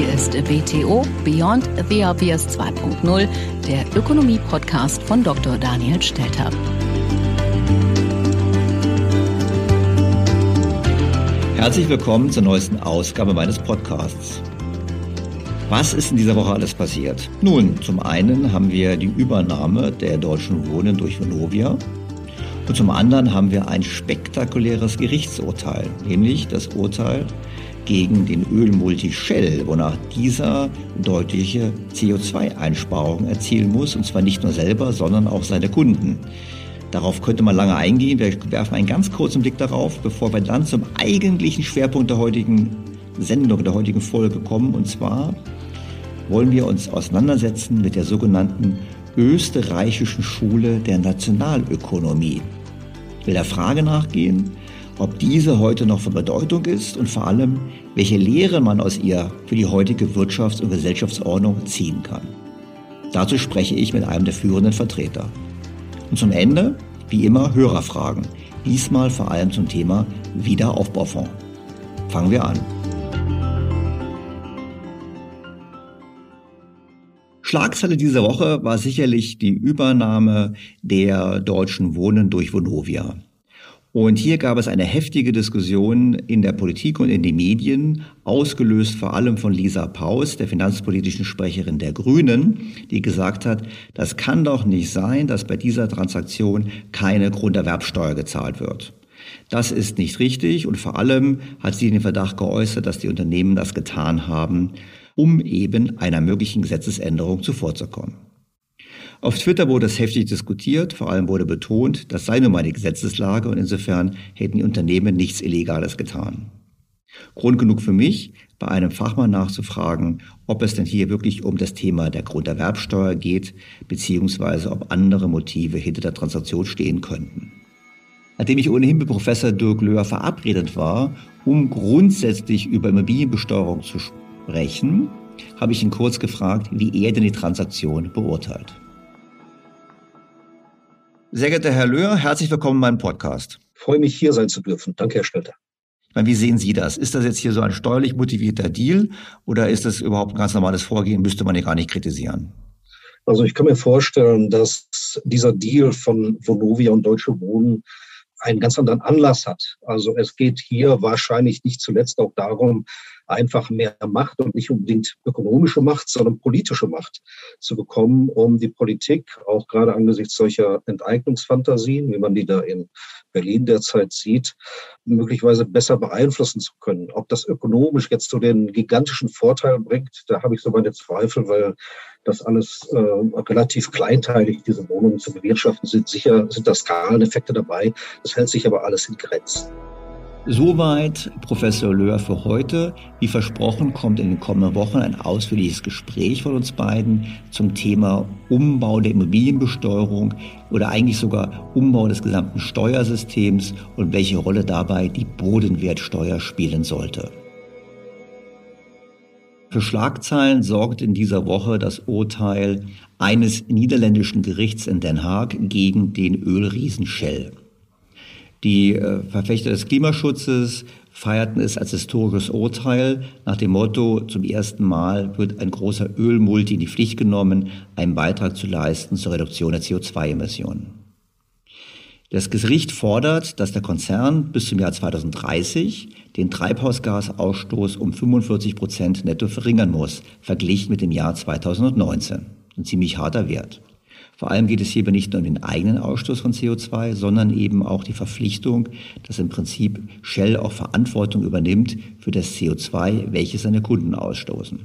Hier ist BTO Beyond the Obvious 2.0, der Ökonomie-Podcast von Dr. Daniel Stelter. Herzlich willkommen zur neuesten Ausgabe meines Podcasts. Was ist in dieser Woche alles passiert? Nun, zum einen haben wir die Übernahme der Deutschen Wohnen durch Vonovia. Und zum anderen haben wir ein spektakuläres Gerichtsurteil, nämlich das Urteil gegen den Ölmulti Shell, wonach dieser deutliche CO2-Einsparungen erzielen muss, und zwar nicht nur selber, sondern auch seine Kunden. Darauf könnte man lange eingehen. Wir werfen einen ganz kurzen Blick darauf, bevor wir dann zum eigentlichen Schwerpunkt der heutigen Sendung, der heutigen Folge kommen. Und zwar wollen wir uns auseinandersetzen mit der sogenannten österreichischen Schule der Nationalökonomie. Ich will der Frage nachgehen, ob diese heute noch von Bedeutung ist und vor allem, welche Lehre man aus ihr für die heutige Wirtschafts- und Gesellschaftsordnung ziehen kann. Dazu spreche ich mit einem der führenden Vertreter. Und zum Ende, wie immer, Hörerfragen. Diesmal vor allem zum Thema Wiederaufbaufonds. Fangen wir an. Schlagzeile dieser Woche war sicherlich die Übernahme der Deutschen Wohnen durch Vonovia. Und hier gab es eine heftige Diskussion in der Politik und in den Medien, ausgelöst vor allem von Lisa Paus, der finanzpolitischen Sprecherin der Grünen, die gesagt hat, das kann doch nicht sein, dass bei dieser Transaktion keine Grunderwerbsteuer gezahlt wird. Das ist nicht richtig und vor allem hat sie den Verdacht geäußert, dass die Unternehmen das getan haben, um eben einer möglichen Gesetzesänderung zuvorzukommen. Auf Twitter wurde es heftig diskutiert, vor allem wurde betont, das sei nun mal die Gesetzeslage und insofern hätten die Unternehmen nichts Illegales getan. Grund genug für mich, bei einem Fachmann nachzufragen, ob es denn hier wirklich um das Thema der Grunderwerbsteuer geht, beziehungsweise ob andere Motive hinter der Transaktion stehen könnten. Nachdem ich ohnehin mit Professor Dirk Löhr verabredet war, um grundsätzlich über Immobilienbesteuerung zu sprechen, habe ich ihn kurz gefragt, wie er denn die Transaktion beurteilt. Sehr geehrter Herr Löhr, herzlich willkommen in meinem Podcast. Ich freue mich, hier sein zu dürfen. Danke, Herr Stelter. Wie sehen Sie das? Ist das jetzt hier so ein steuerlich motivierter Deal oder ist das überhaupt ein ganz normales Vorgehen? Müsste man ja gar nicht kritisieren. Also ich kann mir vorstellen, dass dieser Deal von Vonovia und Deutsche Wohnen einen ganz anderen Anlass hat. Also es geht hier wahrscheinlich nicht zuletzt auch darum, einfach mehr Macht und nicht unbedingt ökonomische Macht, sondern politische Macht zu bekommen, um die Politik, auch gerade angesichts solcher Enteignungsfantasien, wie man die da in Berlin derzeit sieht, möglicherweise besser beeinflussen zu können. Ob das ökonomisch jetzt so den gigantischen Vorteil bringt, da habe ich so meine Zweifel, weil das alles äh, relativ kleinteilig, diese Wohnungen zu bewirtschaften sind. Sicher sind da Skaleneffekte dabei. Das hält sich aber alles in Grenzen. Soweit Professor Löhr für heute. Wie versprochen kommt in den kommenden Wochen ein ausführliches Gespräch von uns beiden zum Thema Umbau der Immobilienbesteuerung oder eigentlich sogar Umbau des gesamten Steuersystems und welche Rolle dabei die Bodenwertsteuer spielen sollte. Für Schlagzeilen sorgt in dieser Woche das Urteil eines niederländischen Gerichts in Den Haag gegen den Ölriesen Shell. Die äh, Verfechter des Klimaschutzes feierten es als historisches Urteil nach dem Motto, zum ersten Mal wird ein großer Ölmulti in die Pflicht genommen, einen Beitrag zu leisten zur Reduktion der CO2-Emissionen. Das Gericht fordert, dass der Konzern bis zum Jahr 2030 den Treibhausgasausstoß um 45 Prozent netto verringern muss, verglichen mit dem Jahr 2019. Ein ziemlich harter Wert. Vor allem geht es hierbei nicht nur um den eigenen Ausstoß von CO2, sondern eben auch die Verpflichtung, dass im Prinzip Shell auch Verantwortung übernimmt für das CO2, welches seine Kunden ausstoßen.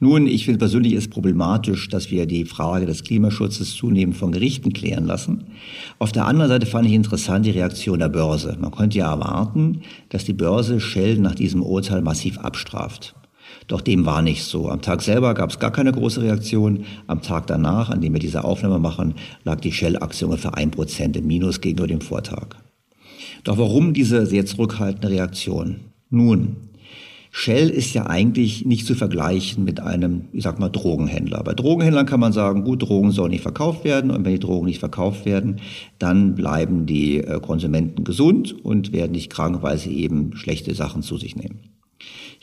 Nun, ich finde persönlich es problematisch, dass wir die Frage des Klimaschutzes zunehmend von Gerichten klären lassen. Auf der anderen Seite fand ich interessant die Reaktion der Börse. Man könnte ja erwarten, dass die Börse Shell nach diesem Urteil massiv abstraft. Doch dem war nicht so. Am Tag selber gab es gar keine große Reaktion. Am Tag danach, an dem wir diese Aufnahme machen, lag die Shell-Aktie ungefähr ein Prozent im Minus gegenüber dem Vortag. Doch warum diese sehr zurückhaltende Reaktion? Nun, Shell ist ja eigentlich nicht zu vergleichen mit einem, ich sag mal, Drogenhändler. Bei Drogenhändlern kann man sagen, gut, Drogen sollen nicht verkauft werden und wenn die Drogen nicht verkauft werden, dann bleiben die äh, Konsumenten gesund und werden nicht krank, weil sie eben schlechte Sachen zu sich nehmen.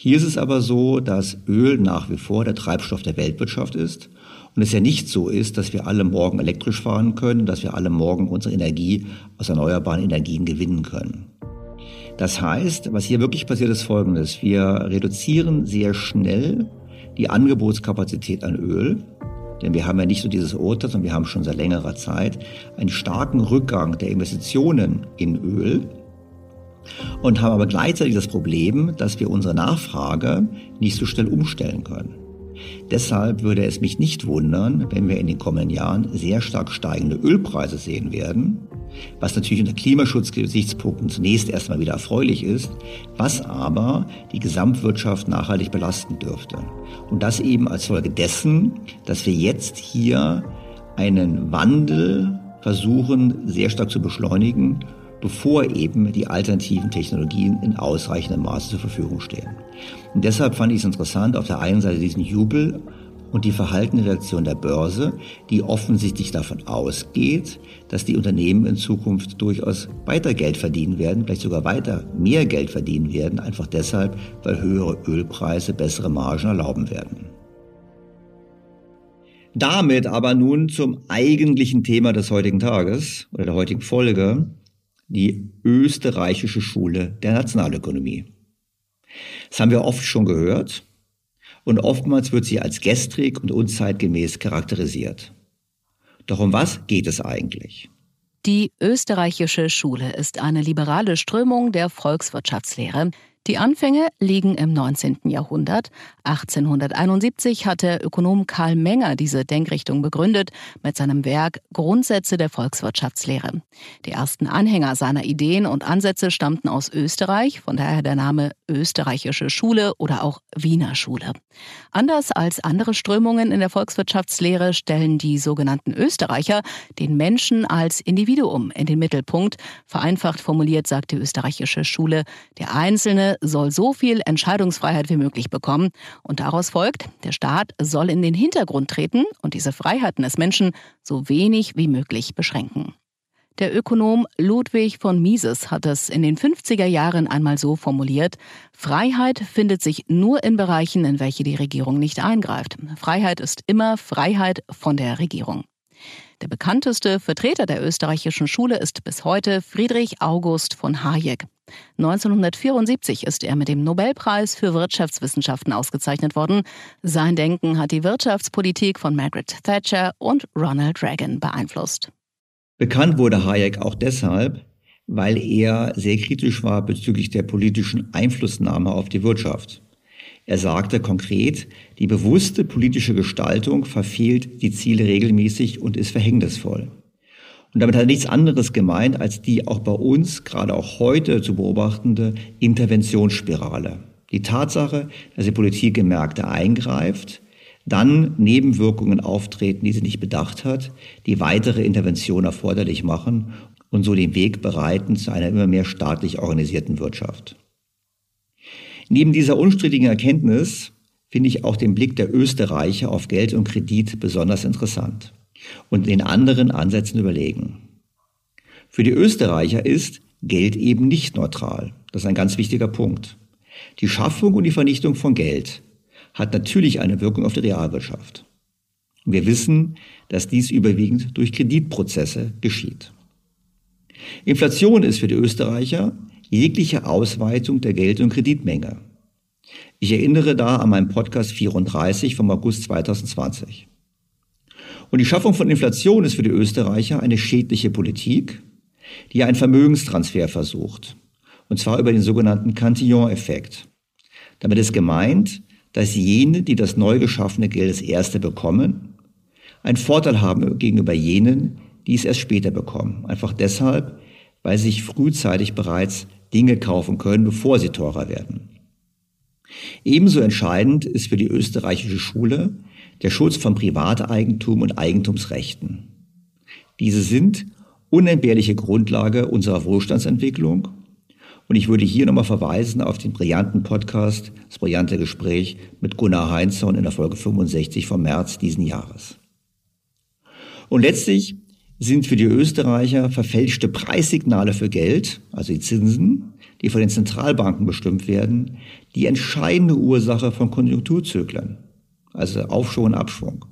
Hier ist es aber so, dass Öl nach wie vor der Treibstoff der Weltwirtschaft ist und es ja nicht so ist, dass wir alle morgen elektrisch fahren können, dass wir alle morgen unsere Energie aus erneuerbaren Energien gewinnen können. Das heißt, was hier wirklich passiert, ist Folgendes. Wir reduzieren sehr schnell die Angebotskapazität an Öl, denn wir haben ja nicht so dieses Urteil, sondern wir haben schon seit längerer Zeit einen starken Rückgang der Investitionen in Öl und haben aber gleichzeitig das Problem, dass wir unsere Nachfrage nicht so schnell umstellen können. Deshalb würde es mich nicht wundern, wenn wir in den kommenden Jahren sehr stark steigende Ölpreise sehen werden, was natürlich unter Klimaschutzgesichtspunkten zunächst erstmal wieder erfreulich ist, was aber die Gesamtwirtschaft nachhaltig belasten dürfte. Und das eben als Folge dessen, dass wir jetzt hier einen Wandel versuchen sehr stark zu beschleunigen bevor eben die alternativen Technologien in ausreichendem Maße zur Verfügung stehen. Und deshalb fand ich es interessant, auf der einen Seite diesen Jubel und die verhaltene Reaktion der Börse, die offensichtlich davon ausgeht, dass die Unternehmen in Zukunft durchaus weiter Geld verdienen werden, vielleicht sogar weiter mehr Geld verdienen werden, einfach deshalb, weil höhere Ölpreise bessere Margen erlauben werden. Damit aber nun zum eigentlichen Thema des heutigen Tages oder der heutigen Folge, die österreichische Schule der Nationalökonomie. Das haben wir oft schon gehört und oftmals wird sie als gestrig und unzeitgemäß charakterisiert. Doch um was geht es eigentlich? Die österreichische Schule ist eine liberale Strömung der Volkswirtschaftslehre, die Anfänge liegen im 19. Jahrhundert. 1871 hat der Ökonom Karl Menger diese Denkrichtung begründet mit seinem Werk Grundsätze der Volkswirtschaftslehre. Die ersten Anhänger seiner Ideen und Ansätze stammten aus Österreich, von daher der Name Österreichische Schule oder auch Wiener Schule. Anders als andere Strömungen in der Volkswirtschaftslehre stellen die sogenannten Österreicher den Menschen als Individuum in den Mittelpunkt. Vereinfacht formuliert sagt die österreichische Schule, der Einzelne soll so viel Entscheidungsfreiheit wie möglich bekommen. Und daraus folgt, der Staat soll in den Hintergrund treten und diese Freiheiten des Menschen so wenig wie möglich beschränken. Der Ökonom Ludwig von Mises hat es in den 50er Jahren einmal so formuliert, Freiheit findet sich nur in Bereichen, in welche die Regierung nicht eingreift. Freiheit ist immer Freiheit von der Regierung. Der bekannteste Vertreter der österreichischen Schule ist bis heute Friedrich August von Hayek. 1974 ist er mit dem Nobelpreis für Wirtschaftswissenschaften ausgezeichnet worden. Sein Denken hat die Wirtschaftspolitik von Margaret Thatcher und Ronald Reagan beeinflusst. Bekannt wurde Hayek auch deshalb, weil er sehr kritisch war bezüglich der politischen Einflussnahme auf die Wirtschaft. Er sagte konkret, die bewusste politische Gestaltung verfehlt die Ziele regelmäßig und ist verhängnisvoll. Und damit hat er nichts anderes gemeint als die auch bei uns, gerade auch heute zu beobachtende Interventionsspirale. Die Tatsache, dass die Politik in Märkte eingreift, dann Nebenwirkungen auftreten, die sie nicht bedacht hat, die weitere Intervention erforderlich machen und so den Weg bereiten zu einer immer mehr staatlich organisierten Wirtschaft. Neben dieser unstrittigen Erkenntnis finde ich auch den Blick der Österreicher auf Geld und Kredit besonders interessant und den anderen Ansätzen überlegen. Für die Österreicher ist Geld eben nicht neutral. Das ist ein ganz wichtiger Punkt. Die Schaffung und die Vernichtung von Geld hat natürlich eine Wirkung auf die Realwirtschaft. Wir wissen, dass dies überwiegend durch Kreditprozesse geschieht. Inflation ist für die Österreicher jegliche Ausweitung der Geld- und Kreditmenge. Ich erinnere da an meinen Podcast 34 vom August 2020. Und die Schaffung von Inflation ist für die Österreicher eine schädliche Politik, die einen Vermögenstransfer versucht. Und zwar über den sogenannten Cantillon-Effekt. Damit ist gemeint, dass jene, die das neu geschaffene Geld das erste bekommen, einen Vorteil haben gegenüber jenen, die es erst später bekommen. Einfach deshalb, weil sie sich frühzeitig bereits Dinge kaufen können, bevor sie teurer werden. Ebenso entscheidend ist für die österreichische Schule der Schutz von Privateigentum und Eigentumsrechten. Diese sind unentbehrliche Grundlage unserer Wohlstandsentwicklung. Und ich würde hier nochmal verweisen auf den brillanten Podcast, das brillante Gespräch mit Gunnar Heinzorn in der Folge 65 vom März diesen Jahres. Und letztlich sind für die Österreicher verfälschte Preissignale für Geld, also die Zinsen, die von den Zentralbanken bestimmt werden, die entscheidende Ursache von Konjunkturzyklen, also Aufschwung und Abschwung.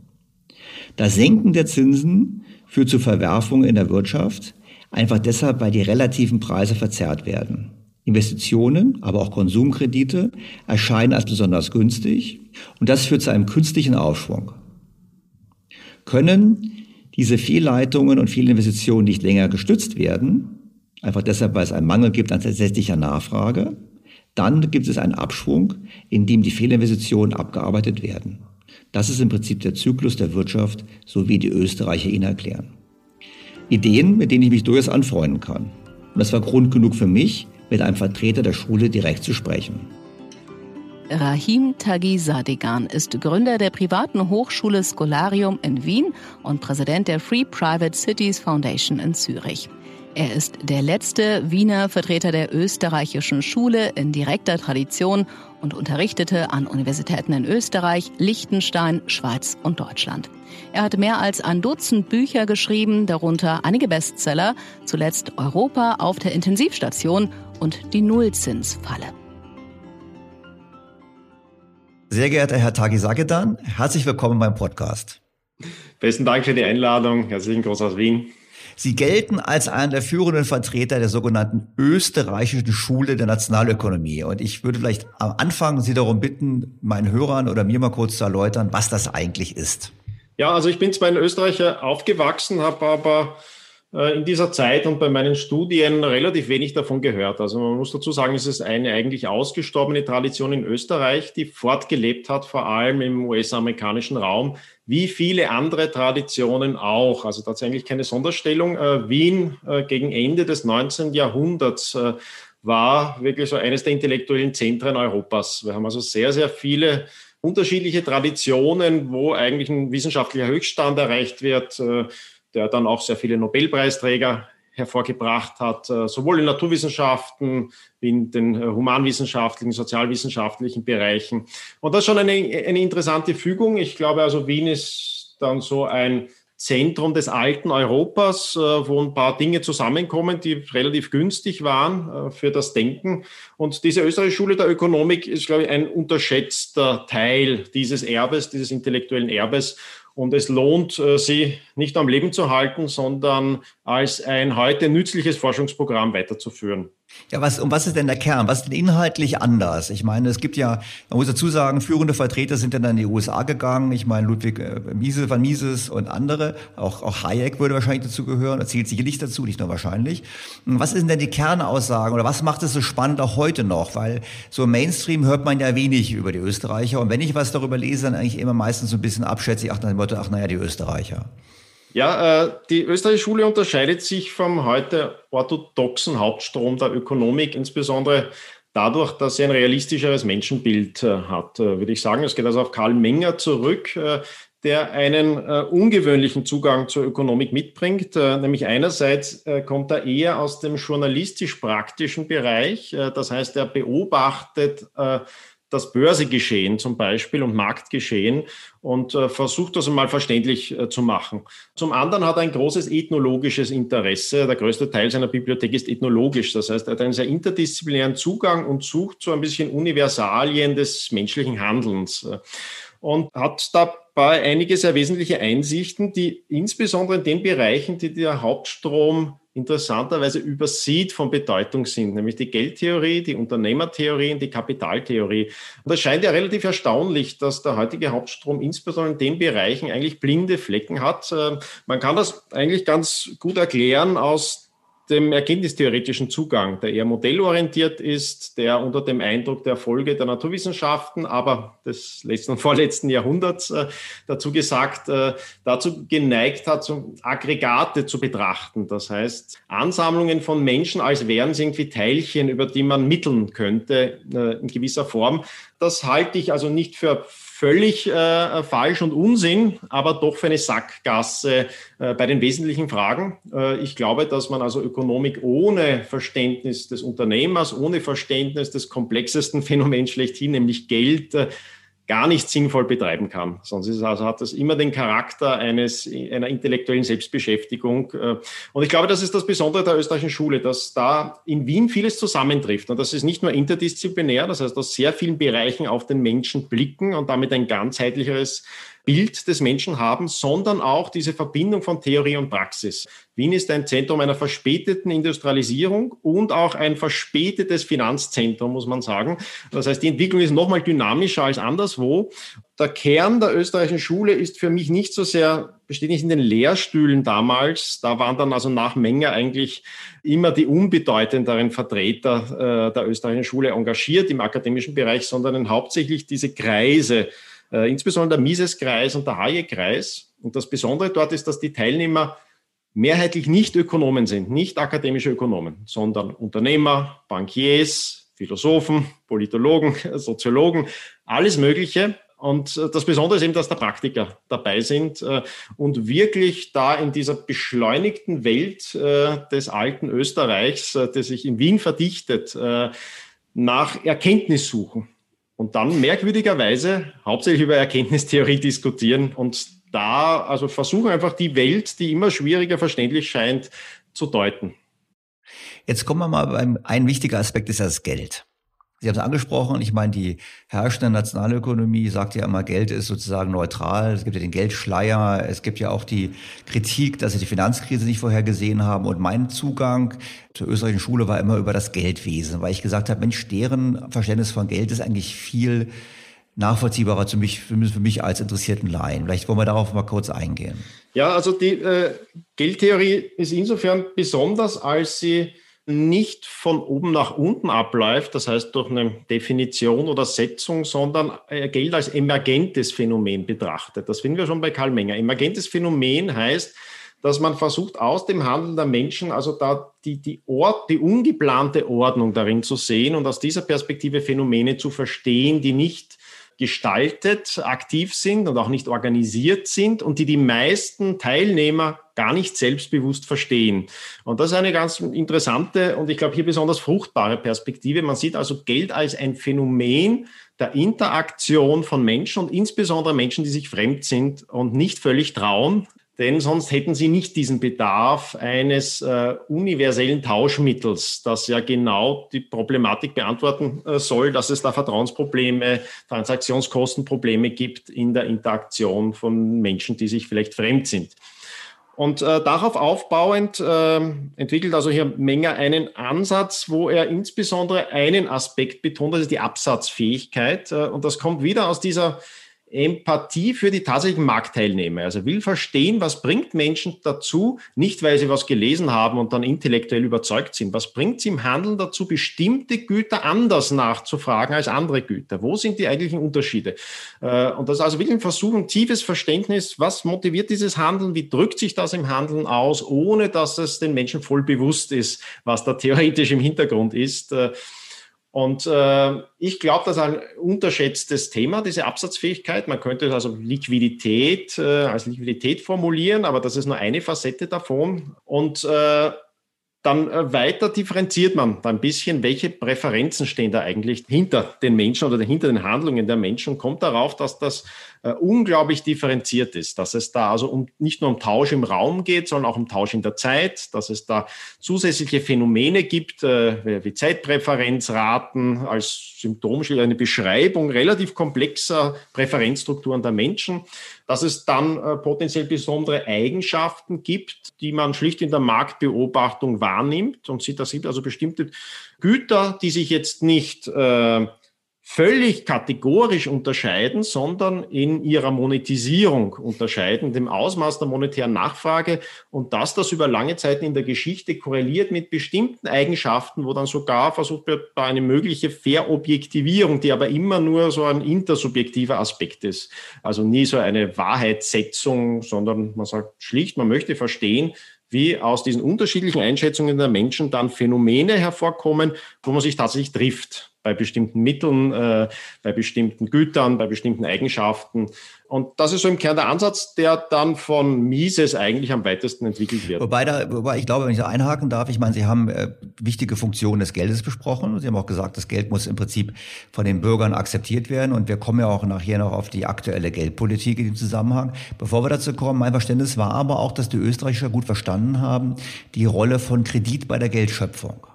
Das Senken der Zinsen führt zu Verwerfungen in der Wirtschaft, einfach deshalb, weil die relativen Preise verzerrt werden. Investitionen, aber auch Konsumkredite erscheinen als besonders günstig und das führt zu einem künstlichen Aufschwung. Können diese Fehlleitungen und Fehlinvestitionen nicht länger gestützt werden, einfach deshalb, weil es einen Mangel gibt an tatsächlicher Nachfrage, dann gibt es einen Abschwung, in dem die Fehlinvestitionen abgearbeitet werden. Das ist im Prinzip der Zyklus der Wirtschaft, so wie die Österreicher ihn erklären. Ideen, mit denen ich mich durchaus anfreunden kann. Und das war Grund genug für mich, mit einem Vertreter der Schule direkt zu sprechen. Rahim Taghi Sadegan ist Gründer der privaten Hochschule Scholarium in Wien und Präsident der Free Private Cities Foundation in Zürich. Er ist der letzte Wiener Vertreter der österreichischen Schule in direkter Tradition und unterrichtete an Universitäten in Österreich, Liechtenstein, Schweiz und Deutschland. Er hat mehr als ein Dutzend Bücher geschrieben, darunter einige Bestseller, zuletzt Europa auf der Intensivstation und die Nullzinsfalle. Sehr geehrter Herr Tagi Sagedan, herzlich willkommen in meinem Podcast. Besten Dank für die Einladung. Herzlichen Gruß aus Wien. Sie gelten als einer der führenden Vertreter der sogenannten österreichischen Schule der Nationalökonomie. Und ich würde vielleicht am Anfang Sie darum bitten, meinen Hörern oder mir mal kurz zu erläutern, was das eigentlich ist. Ja, also ich bin zwar in Österreich aufgewachsen, habe aber äh, in dieser Zeit und bei meinen Studien relativ wenig davon gehört. Also man muss dazu sagen, es ist eine eigentlich ausgestorbene Tradition in Österreich, die fortgelebt hat, vor allem im US-amerikanischen Raum, wie viele andere Traditionen auch. Also tatsächlich keine Sonderstellung. Äh, Wien äh, gegen Ende des 19. Jahrhunderts war wirklich so eines der intellektuellen Zentren Europas. Wir haben also sehr, sehr viele unterschiedliche Traditionen, wo eigentlich ein wissenschaftlicher Höchststand erreicht wird der dann auch sehr viele Nobelpreisträger hervorgebracht hat, äh, sowohl in Naturwissenschaften wie in den äh, humanwissenschaftlichen, sozialwissenschaftlichen Bereichen. Und das ist schon eine, eine interessante Fügung. Ich glaube also, Wien ist dann so ein Zentrum des alten Europas, äh, wo ein paar Dinge zusammenkommen, die relativ günstig waren äh, für das Denken. Und diese österreichische Schule der Ökonomik ist, glaube ich, ein unterschätzter Teil dieses Erbes, dieses intellektuellen Erbes. Und es lohnt, äh, sie nicht am Leben zu halten, sondern als ein heute nützliches Forschungsprogramm weiterzuführen. Ja, was, und was ist denn der Kern? Was ist denn inhaltlich anders? Ich meine, es gibt ja, man muss dazu sagen, führende Vertreter sind dann in die USA gegangen. Ich meine, Ludwig äh, Mises, Mises und andere. Auch, auch Hayek würde wahrscheinlich dazu gehören, erzählt sicherlich dazu, nicht nur wahrscheinlich. Was ist denn die Kernaussagen oder was macht es so spannend auch heute noch? Weil so im Mainstream hört man ja wenig über die Österreicher. Und wenn ich was darüber lese, dann eigentlich immer meistens so ein bisschen abschätzig, ach, nach Motto, ach, naja, die Österreicher. Ja, äh, die österreichische Schule unterscheidet sich vom heute orthodoxen Hauptstrom der Ökonomik, insbesondere dadurch, dass sie ein realistischeres Menschenbild äh, hat, äh, würde ich sagen. Es geht also auf Karl Menger zurück, der einen ungewöhnlichen Zugang zur Ökonomik mitbringt. nämlich einerseits kommt er eher aus dem journalistisch-praktischen Bereich. das heißt, er beobachtet das Börsegeschehen zum Beispiel und Marktgeschehen und äh, versucht das einmal verständlich äh, zu machen. Zum anderen hat er ein großes ethnologisches Interesse. Der größte Teil seiner Bibliothek ist ethnologisch. Das heißt, er hat einen sehr interdisziplinären Zugang und sucht so ein bisschen Universalien des menschlichen Handelns äh, und hat dabei einige sehr wesentliche Einsichten, die insbesondere in den Bereichen, die der Hauptstrom interessanterweise übersieht, von Bedeutung sind, nämlich die Geldtheorie, die Unternehmertheorie und die Kapitaltheorie. Und es scheint ja relativ erstaunlich, dass der heutige Hauptstrom insbesondere in den Bereichen eigentlich blinde Flecken hat. Äh, man kann das eigentlich ganz gut erklären aus dem erkenntnistheoretischen Zugang, der eher modellorientiert ist, der unter dem Eindruck der Folge der Naturwissenschaften, aber des letzten und vorletzten Jahrhunderts äh, dazu gesagt, äh, dazu geneigt hat, Aggregate zu betrachten. Das heißt, Ansammlungen von Menschen, als wären sie irgendwie Teilchen, über die man mitteln könnte äh, in gewisser Form. Das halte ich also nicht für völlig äh, falsch und Unsinn, aber doch für eine Sackgasse äh, bei den wesentlichen Fragen. Äh, ich glaube, dass man also Ökonomik ohne Verständnis des Unternehmers, ohne Verständnis des komplexesten Phänomens schlechthin, nämlich Geld, äh, gar nicht sinnvoll betreiben kann. Sonst ist, also hat das immer den Charakter eines, einer intellektuellen Selbstbeschäftigung. Äh, und ich glaube, das ist das Besondere der österreichischen Schule, dass da in Wien vieles zusammentrifft. Und das ist nicht nur interdisziplinär, das heißt, aus sehr vielen Bereichen auf den Menschen blicken und damit ein ganzheitlicheres Bild des Menschen haben, sondern auch diese Verbindung von Theorie und Praxis. Wien ist ein Zentrum einer verspäteten Industrialisierung und auch ein verspätetes Finanzzentrum, muss man sagen. Das heißt, die Entwicklung ist nochmal dynamischer als anderswo. Der Kern der österreichischen Schule ist für mich nicht so sehr, besteht nicht in den Lehrstühlen damals. Da waren dann also nach Menge eigentlich immer die unbedeutenderen Vertreter äh, der österreichischen Schule engagiert im akademischen Bereich, sondern hauptsächlich diese Kreise, äh, insbesondere der Mises-Kreis und der Hayek-Kreis. Und das Besondere dort ist, dass die Teilnehmer mehrheitlich nicht Ökonomen sind, nicht akademische Ökonomen, sondern Unternehmer, Bankiers, Philosophen, Politologen, Soziologen, alles Mögliche. Und äh, das Besondere ist eben, dass da Praktiker dabei sind äh, und wirklich da in dieser beschleunigten Welt äh, des alten Österreichs, der sich in Wien verdichtet, nach Erkenntnis suchen und dann merkwürdigerweise hauptsächlich über Erkenntnistheorie diskutieren und da also versuchen einfach die Welt, die immer schwieriger verständlich scheint, zu deuten. Jetzt kommen wir mal beim, ein wichtiger Aspekt ist das Geld. Sie haben es angesprochen, ich meine, die herrschende Nationalökonomie sagt ja immer, Geld ist sozusagen neutral. Es gibt ja den Geldschleier, es gibt ja auch die Kritik, dass sie die Finanzkrise nicht vorhergesehen haben. Und mein Zugang zur österreichischen Schule war immer über das Geldwesen, weil ich gesagt habe, Mensch, deren Verständnis von Geld ist eigentlich viel nachvollziehbarer für mich, für mich als interessierten Laien. Vielleicht wollen wir darauf mal kurz eingehen. Ja, also die äh, Geldtheorie ist insofern besonders, als sie nicht von oben nach unten abläuft, das heißt durch eine Definition oder Setzung, sondern Geld als emergentes Phänomen betrachtet. Das finden wir schon bei Karl Menger. Emergentes Phänomen heißt, dass man versucht, aus dem Handeln der Menschen, also da die, die, Ort, die ungeplante Ordnung darin zu sehen und aus dieser Perspektive Phänomene zu verstehen, die nicht gestaltet, aktiv sind und auch nicht organisiert sind und die die meisten Teilnehmer gar nicht selbstbewusst verstehen. Und das ist eine ganz interessante und ich glaube hier besonders fruchtbare Perspektive. Man sieht also Geld als ein Phänomen der Interaktion von Menschen und insbesondere Menschen, die sich fremd sind und nicht völlig trauen, denn sonst hätten sie nicht diesen Bedarf eines äh, universellen Tauschmittels, das ja genau die Problematik beantworten äh, soll, dass es da Vertrauensprobleme, Transaktionskostenprobleme gibt in der Interaktion von Menschen, die sich vielleicht fremd sind. Und äh, darauf aufbauend äh, entwickelt also hier Menger einen Ansatz, wo er insbesondere einen Aspekt betont, das ist die Absatzfähigkeit. Äh, und das kommt wieder aus dieser Empathie für die tatsächlichen Marktteilnehmer. Also will verstehen, was bringt Menschen dazu, nicht weil sie was gelesen haben und dann intellektuell überzeugt sind, was bringt sie im Handeln dazu, bestimmte Güter anders nachzufragen als andere Güter? Wo sind die eigentlichen Unterschiede? Äh, und das ist also wirklich ein Versuch, ein tiefes Verständnis, was motiviert dieses Handeln, wie drückt sich das im Handeln aus, ohne dass es den Menschen voll bewusst ist, was da theoretisch im Hintergrund ist. Und äh, ich glaube, das ist ein unterschätztes Thema, diese Absatzfähigkeit. Man könnte es also Liquidität äh, als Liquidität formulieren, aber das ist nur eine Facette davon. Und äh, dann äh, weiter differenziert man da ein bisschen, welche Präferenzen stehen da eigentlich hinter den Menschen oder hinter den Handlungen der Menschen und kommt darauf, dass das äh, unglaublich differenziert ist, dass es da also um, nicht nur um Tausch im Raum geht, sondern auch um Tausch in der Zeit, dass es da zusätzliche Phänomene gibt, äh, wie Zeitpräferenzraten als Symptom, eine Beschreibung relativ komplexer Präferenzstrukturen der Menschen, dass es dann äh, potenziell besondere Eigenschaften gibt, die man schlicht in der Marktbeobachtung wahrnimmt und sieht, da sind also bestimmte Güter, die sich jetzt nicht äh, völlig kategorisch unterscheiden, sondern in ihrer Monetisierung unterscheiden, dem Ausmaß der monetären Nachfrage und dass das über lange Zeit in der Geschichte korreliert mit bestimmten Eigenschaften, wo dann sogar versucht wird, eine mögliche Verobjektivierung, die aber immer nur so ein intersubjektiver Aspekt ist. Also nie so eine Wahrheitssetzung, sondern man sagt schlicht, man möchte verstehen, wie aus diesen unterschiedlichen Einschätzungen der Menschen dann Phänomene hervorkommen, wo man sich tatsächlich trifft bei bestimmten Mitteln, äh, bei bestimmten Gütern, bei bestimmten Eigenschaften. Und das ist so im Kern der Ansatz, der dann von Mises eigentlich am weitesten entwickelt wird. Wobei, da, wobei ich glaube, wenn ich da einhaken darf, ich meine, Sie haben äh, wichtige Funktionen des Geldes besprochen. Sie haben auch gesagt, das Geld muss im Prinzip von den Bürgern akzeptiert werden. Und wir kommen ja auch nachher noch auf die aktuelle Geldpolitik in dem Zusammenhang. Bevor wir dazu kommen, mein Verständnis war aber auch, dass die Österreicher gut verstanden haben, die Rolle von Kredit bei der Geldschöpfung.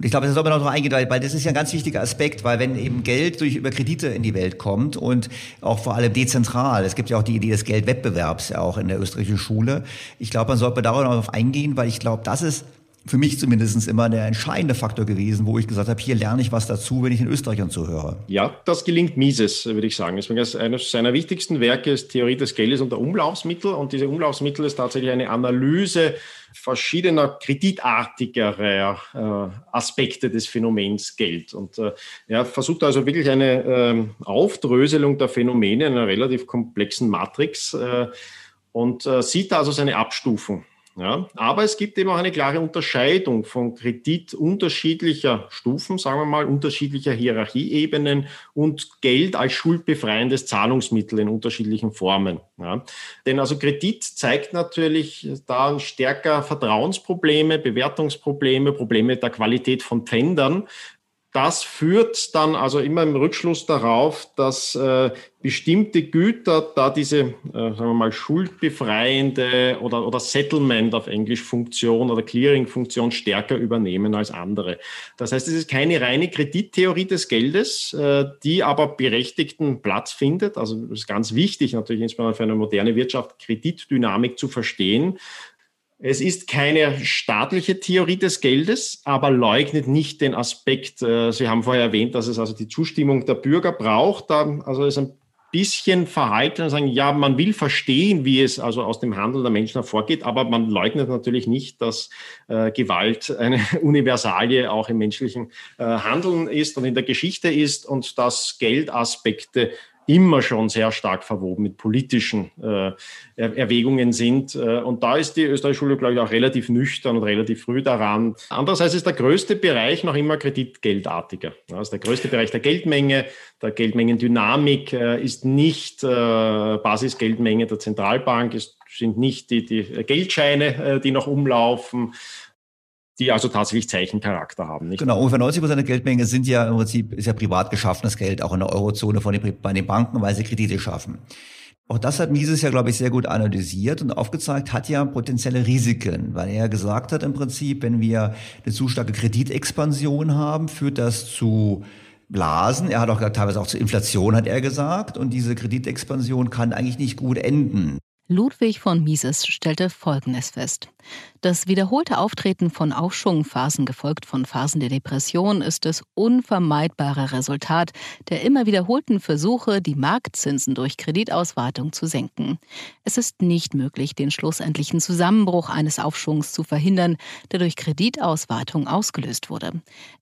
Und ich glaube, da soll man noch drauf eingehen, weil, weil das ist ja ein ganz wichtiger Aspekt, weil wenn eben Geld durch über Kredite in die Welt kommt und auch vor allem dezentral, es gibt ja auch die Idee des Geldwettbewerbs auch in der österreichischen Schule. Ich glaube, man sollte darauf eingehen, weil ich glaube, das ist für mich zumindest immer der entscheidende Faktor gewesen, wo ich gesagt habe, hier lerne ich was dazu, wenn ich den Österreichern zuhöre. Ja, das gelingt Mises, würde ich sagen. Deswegen ist eines seiner wichtigsten Werke ist Theorie des Geldes und der Umlaufsmittel. Und diese Umlaufsmittel ist tatsächlich eine Analyse verschiedener kreditartigerer äh, Aspekte des Phänomens Geld. Und äh, er versucht also wirklich eine äh, Aufdröselung der Phänomene in einer relativ komplexen Matrix äh, und äh, sieht da also seine Abstufung. Ja, aber es gibt eben auch eine klare Unterscheidung von Kredit unterschiedlicher Stufen, sagen wir mal, unterschiedlicher Hierarchieebenen und Geld als schuldbefreiendes Zahlungsmittel in unterschiedlichen Formen. Ja. Denn also Kredit zeigt natürlich da stärker Vertrauensprobleme, Bewertungsprobleme, Probleme der Qualität von Pfändern, das führt dann also immer im Rückschluss darauf, dass äh, bestimmte Güter da diese, äh, sagen wir mal, schuldbefreiende oder, oder Settlement auf Englisch Funktion oder Clearing-Funktion stärker übernehmen als andere. Das heißt, es ist keine reine Kredittheorie des Geldes, äh, die aber berechtigten Platz findet. Also es ist ganz wichtig, natürlich insbesondere für eine moderne Wirtschaft, Kreditdynamik zu verstehen. Es ist keine staatliche Theorie des Geldes, aber leugnet nicht den Aspekt, äh, Sie haben vorher erwähnt, dass es also die Zustimmung der Bürger braucht. Also ist ein bisschen verhalten und sagen, ja, man will verstehen, wie es also aus dem Handel der Menschen hervorgeht, aber man leugnet natürlich nicht, dass äh, Gewalt eine Universalie auch im menschlichen äh, Handeln ist und in der Geschichte ist und dass Geldaspekte immer schon sehr stark verwoben mit politischen äh, Erwägungen sind. Äh, und da ist die österreichische Schule, glaube ich, auch relativ nüchtern und relativ früh daran. Andererseits ist der größte Bereich noch immer kreditgeldartiger. Also der größte Bereich der Geldmenge, der Geldmengendynamik äh, ist nicht äh, Basisgeldmenge der Zentralbank, es sind nicht die, die Geldscheine, äh, die noch umlaufen, die also tatsächlich Zeichencharakter haben. Nicht? Genau, ungefähr 90 Prozent der Geldmenge sind ja im Prinzip ist ja privat geschaffenes Geld, auch in der Eurozone von den, bei den Banken, weil sie Kredite schaffen. Auch das hat Mises ja, glaube ich, sehr gut analysiert und aufgezeigt, hat ja potenzielle Risiken, weil er gesagt hat im Prinzip, wenn wir eine zu starke Kreditexpansion haben, führt das zu Blasen. Er hat auch teilweise auch zur Inflation, hat er gesagt. Und diese Kreditexpansion kann eigentlich nicht gut enden. Ludwig von Mises stellte Folgendes fest. Das wiederholte Auftreten von Aufschwungphasen, gefolgt von Phasen der Depression, ist das unvermeidbare Resultat der immer wiederholten Versuche, die Marktzinsen durch Kreditausweitung zu senken. Es ist nicht möglich, den schlussendlichen Zusammenbruch eines Aufschwungs zu verhindern, der durch Kreditausweitung ausgelöst wurde.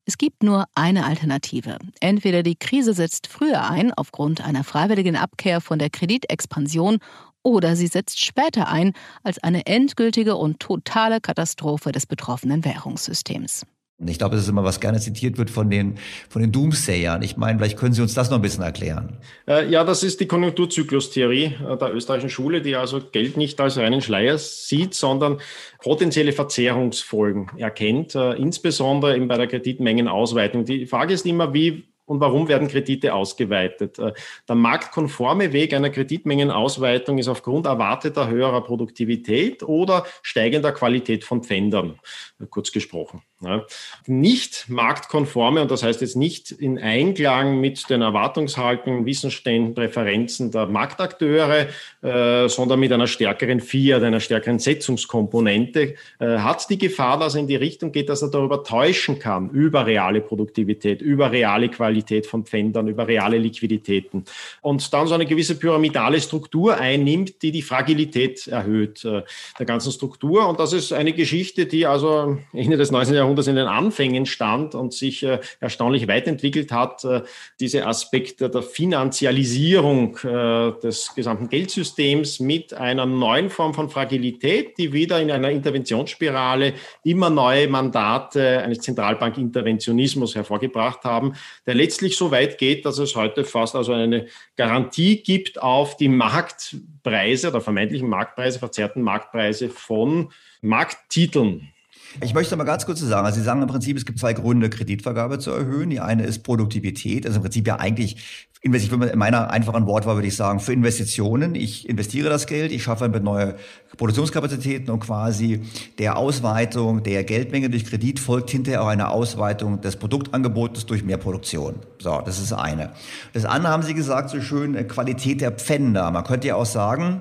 Es gibt nur eine Alternative. Entweder die Krise setzt früher ein, aufgrund einer freiwilligen Abkehr von der Kreditexpansion, oder sie setzt später ein als eine endgültige und totale Katastrophe des betroffenen Währungssystems. Ich glaube, das ist immer, was gerne zitiert wird von den, von den Doomsayern. Ich meine, vielleicht können Sie uns das noch ein bisschen erklären. Äh, ja, das ist die Konjunkturzyklustheorie äh, der österreichischen Schule, die also Geld nicht als reinen Schleier sieht, sondern potenzielle Verzehrungsfolgen erkennt, äh, insbesondere eben bei der Kreditmengenausweitung. Die Frage ist immer, wie und warum werden Kredite ausgeweitet? Äh, der marktkonforme Weg einer Kreditmengenausweitung ist aufgrund erwarteter höherer Produktivität oder steigender Qualität von Pfändern, äh, kurz gesprochen. Nicht marktkonforme, und das heißt jetzt nicht in Einklang mit den Erwartungshaltungen, Wissensständen, Präferenzen der Marktakteure, äh, sondern mit einer stärkeren Fiat, einer stärkeren Setzungskomponente, hat die Gefahr, dass er in die Richtung geht, dass er darüber täuschen kann, über reale Produktivität, über reale Qualität Qualität von Pfändern, über reale Liquiditäten und dann so eine gewisse pyramidale Struktur einnimmt, die die Fragilität erhöht äh, der ganzen Struktur. Und das ist eine Geschichte, die also Ende des 19. Jahrhunderts in den Anfängen stand und sich äh, erstaunlich weiterentwickelt hat. Äh, diese Aspekte der Finanzialisierung des gesamten Geldsystems mit einer neuen Form von Fragilität, die wieder in einer Interventionsspirale immer neue Mandate eines Zentralbankinterventionismus hervorgebracht haben, der letztlich so weit geht, dass es heute fast also eine Garantie gibt auf die Marktpreise oder vermeintlichen Marktpreise, verzerrten Marktpreise von Markttiteln. Ich möchte mal ganz kurz sagen, also Sie sagen im Prinzip, es gibt zwei Gründe, Kreditvergabe zu erhöhen. Die eine ist Produktivität, also im Prinzip ja eigentlich in meiner einfachen Wortwahl würde ich sagen, für Investitionen. Ich investiere das Geld, ich schaffe mit neue Produktionskapazitäten und quasi der Ausweitung der Geldmenge durch Kredit folgt hinterher auch eine Ausweitung des Produktangebotes durch mehr Produktion. So, das ist eine. Das andere haben Sie gesagt, so schön, Qualität der Pfänder. Man könnte ja auch sagen,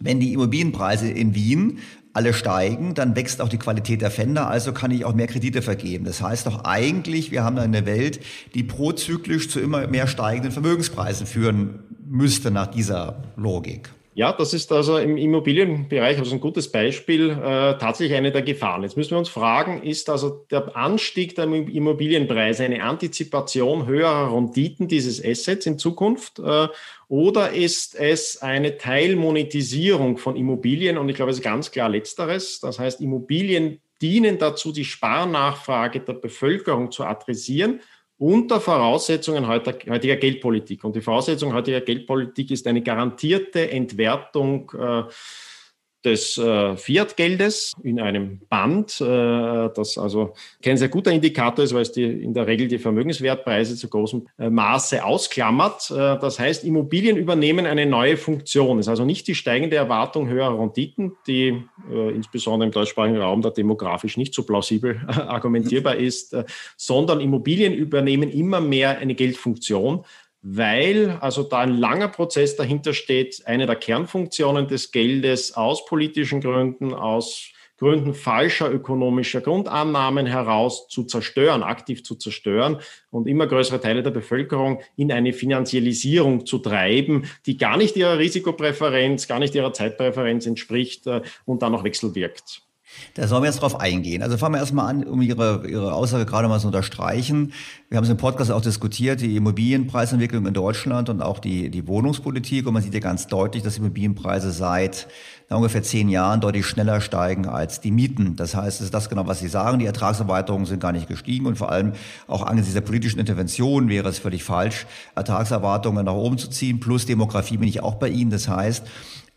wenn die Immobilienpreise in Wien alle steigen, dann wächst auch die Qualität der Fender, also kann ich auch mehr Kredite vergeben. Das heißt doch eigentlich, wir haben eine Welt, die prozyklisch zu immer mehr steigenden Vermögenspreisen führen müsste nach dieser Logik. Ja, das ist also im Immobilienbereich, also ein gutes Beispiel, äh, tatsächlich eine der Gefahren. Jetzt müssen wir uns fragen, ist also der Anstieg der Immobilienpreise eine Antizipation höherer Renditen dieses Assets in Zukunft äh, oder ist es eine Teilmonetisierung von Immobilien? Und ich glaube, es ist ganz klar letzteres. Das heißt, Immobilien dienen dazu, die Sparnachfrage der Bevölkerung zu adressieren unter Voraussetzungen heutiger Geldpolitik. Und die Voraussetzung heutiger Geldpolitik ist eine garantierte Entwertung äh, des äh, Fiat-Geldes in einem Band, äh, das also kein sehr guter Indikator ist, weil es die, in der Regel die Vermögenswertpreise zu großem äh, Maße ausklammert. Äh, das heißt, Immobilien übernehmen eine neue Funktion. Es ist also nicht die steigende Erwartung höherer Renditen, die äh, insbesondere im deutschsprachigen Raum da demografisch nicht so plausibel argumentierbar ist, äh, sondern Immobilien übernehmen immer mehr eine Geldfunktion weil also da ein langer Prozess dahinter steht, eine der Kernfunktionen des Geldes aus politischen Gründen, aus Gründen falscher ökonomischer Grundannahmen heraus zu zerstören, aktiv zu zerstören und immer größere Teile der Bevölkerung in eine Finanzialisierung zu treiben, die gar nicht ihrer Risikopräferenz, gar nicht ihrer Zeitpräferenz entspricht äh, und dann noch wechselwirkt. Da sollen wir jetzt drauf eingehen. Also fangen wir erstmal an, um Ihre, Ihre Aussage gerade mal zu unterstreichen. Wir haben es im Podcast auch diskutiert, die Immobilienpreisentwicklung in Deutschland und auch die, die Wohnungspolitik. Und man sieht ja ganz deutlich, dass Immobilienpreise seit ungefähr zehn Jahren deutlich schneller steigen als die Mieten. Das heißt, es ist das genau, was Sie sagen. Die Ertragserweiterungen sind gar nicht gestiegen und vor allem auch angesichts dieser politischen Intervention wäre es völlig falsch, Ertragserwartungen nach oben zu ziehen. Plus Demografie bin ich auch bei Ihnen. Das heißt,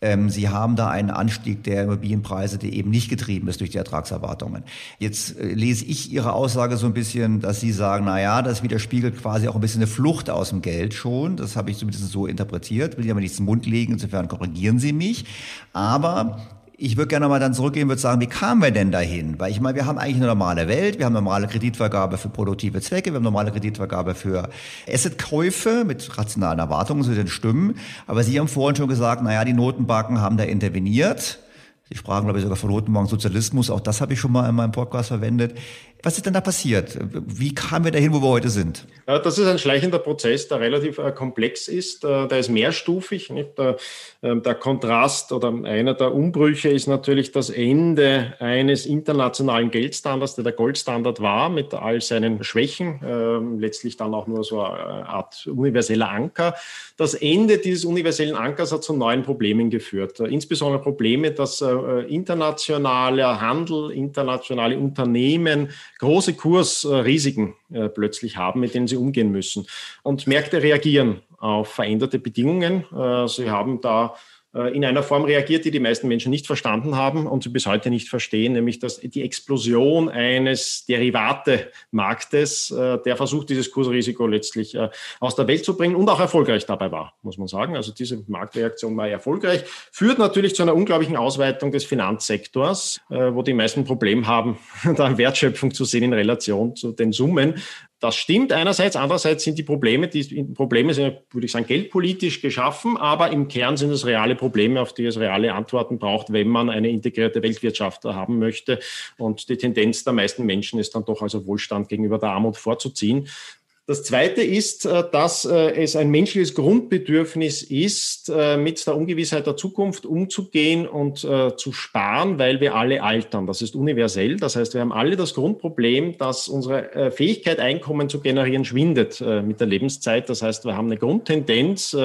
Ähm, Sie haben da einen Anstieg der Immobilienpreise, der eben nicht getrieben ist durch die Ertragserwartungen. Jetzt äh, lese ich Ihre Aussage so ein bisschen, dass Sie sagen, na ja, das widerspiegelt quasi auch ein bisschen eine Flucht aus dem Geld schon. Das habe ich zumindest so interpretiert. Will ich aber nichts im Mund legen. Insofern korrigieren Sie mich. Aber ich würde gerne mal dann zurückgehen, würde sagen, wie kamen wir denn dahin? Weil ich meine, wir haben eigentlich eine normale Welt, wir haben normale Kreditvergabe für produktive Zwecke, wir haben normale Kreditvergabe für Assetkäufe mit rationalen Erwartungen, so den Stimmen. Aber Sie haben vorhin schon gesagt, naja, die Notenbanken haben da interveniert. Sie sprachen, glaube ich, sogar von Notenbanken Sozialismus. Auch das habe ich schon mal in meinem Podcast verwendet. Was ist denn da passiert? Wie kamen wir dahin, wo wir heute sind? Das ist ein schleichender Prozess, der relativ äh, komplex ist. Äh, der ist mehrstufig. Der, ähm, der, Kontrast oder einer der Umbrüche ist natürlich das Ende eines internationalen Geldstandards, der der Goldstandard war, mit all seinen Schwächen, ähm, letztlich dann auch nur so eine Art universeller Anker. Das Ende dieses universellen Ankers hat zu neuen Problemen geführt. Äh, insbesondere Probleme, dass internationaler Handel, internationale Unternehmen große Kursrisiken äh, plötzlich haben, mit denen sie umgehen müssen. Und Märkte reagieren auf veränderte Bedingungen. Äh, sie haben da in einer Form reagiert, die die meisten Menschen nicht verstanden haben und sie bis heute nicht verstehen, nämlich dass die Explosion eines Derivate-Marktes, äh, der versucht, dieses Kursrisiko letztlich äh, aus der Welt zu bringen und auch erfolgreich dabei war, muss man sagen. Also diese Marktreaktion war erfolgreich, führt natürlich zu einer unglaublichen Ausweitung des Finanzsektors, wo die meisten Probleme haben, da Wertschöpfung zu sehen in Relation zu den Summen. Das stimmt einerseits, andererseits sind die Probleme, die Probleme sind, würde ich sagen, geldpolitisch geschaffen, aber im Kern sind es reale Probleme, auf die es reale Antworten braucht, wenn man eine integrierte Weltwirtschaft haben möchte. Und die Tendenz der meisten Menschen ist dann doch also Wohlstand gegenüber der Armut vorzuziehen. Das Zweite ist, äh, dass äh, es ein menschliches Grundbedürfnis ist, äh, mit der Ungewissheit der Zukunft umzugehen und zu sparen, weil wir alle altern. Das ist universell. Das heißt, wir haben alle das Grundproblem, dass unsere Fähigkeit, Einkommen zu generieren, schwindet mit der Lebenszeit. Das heißt, wir haben eine Grundtendenz,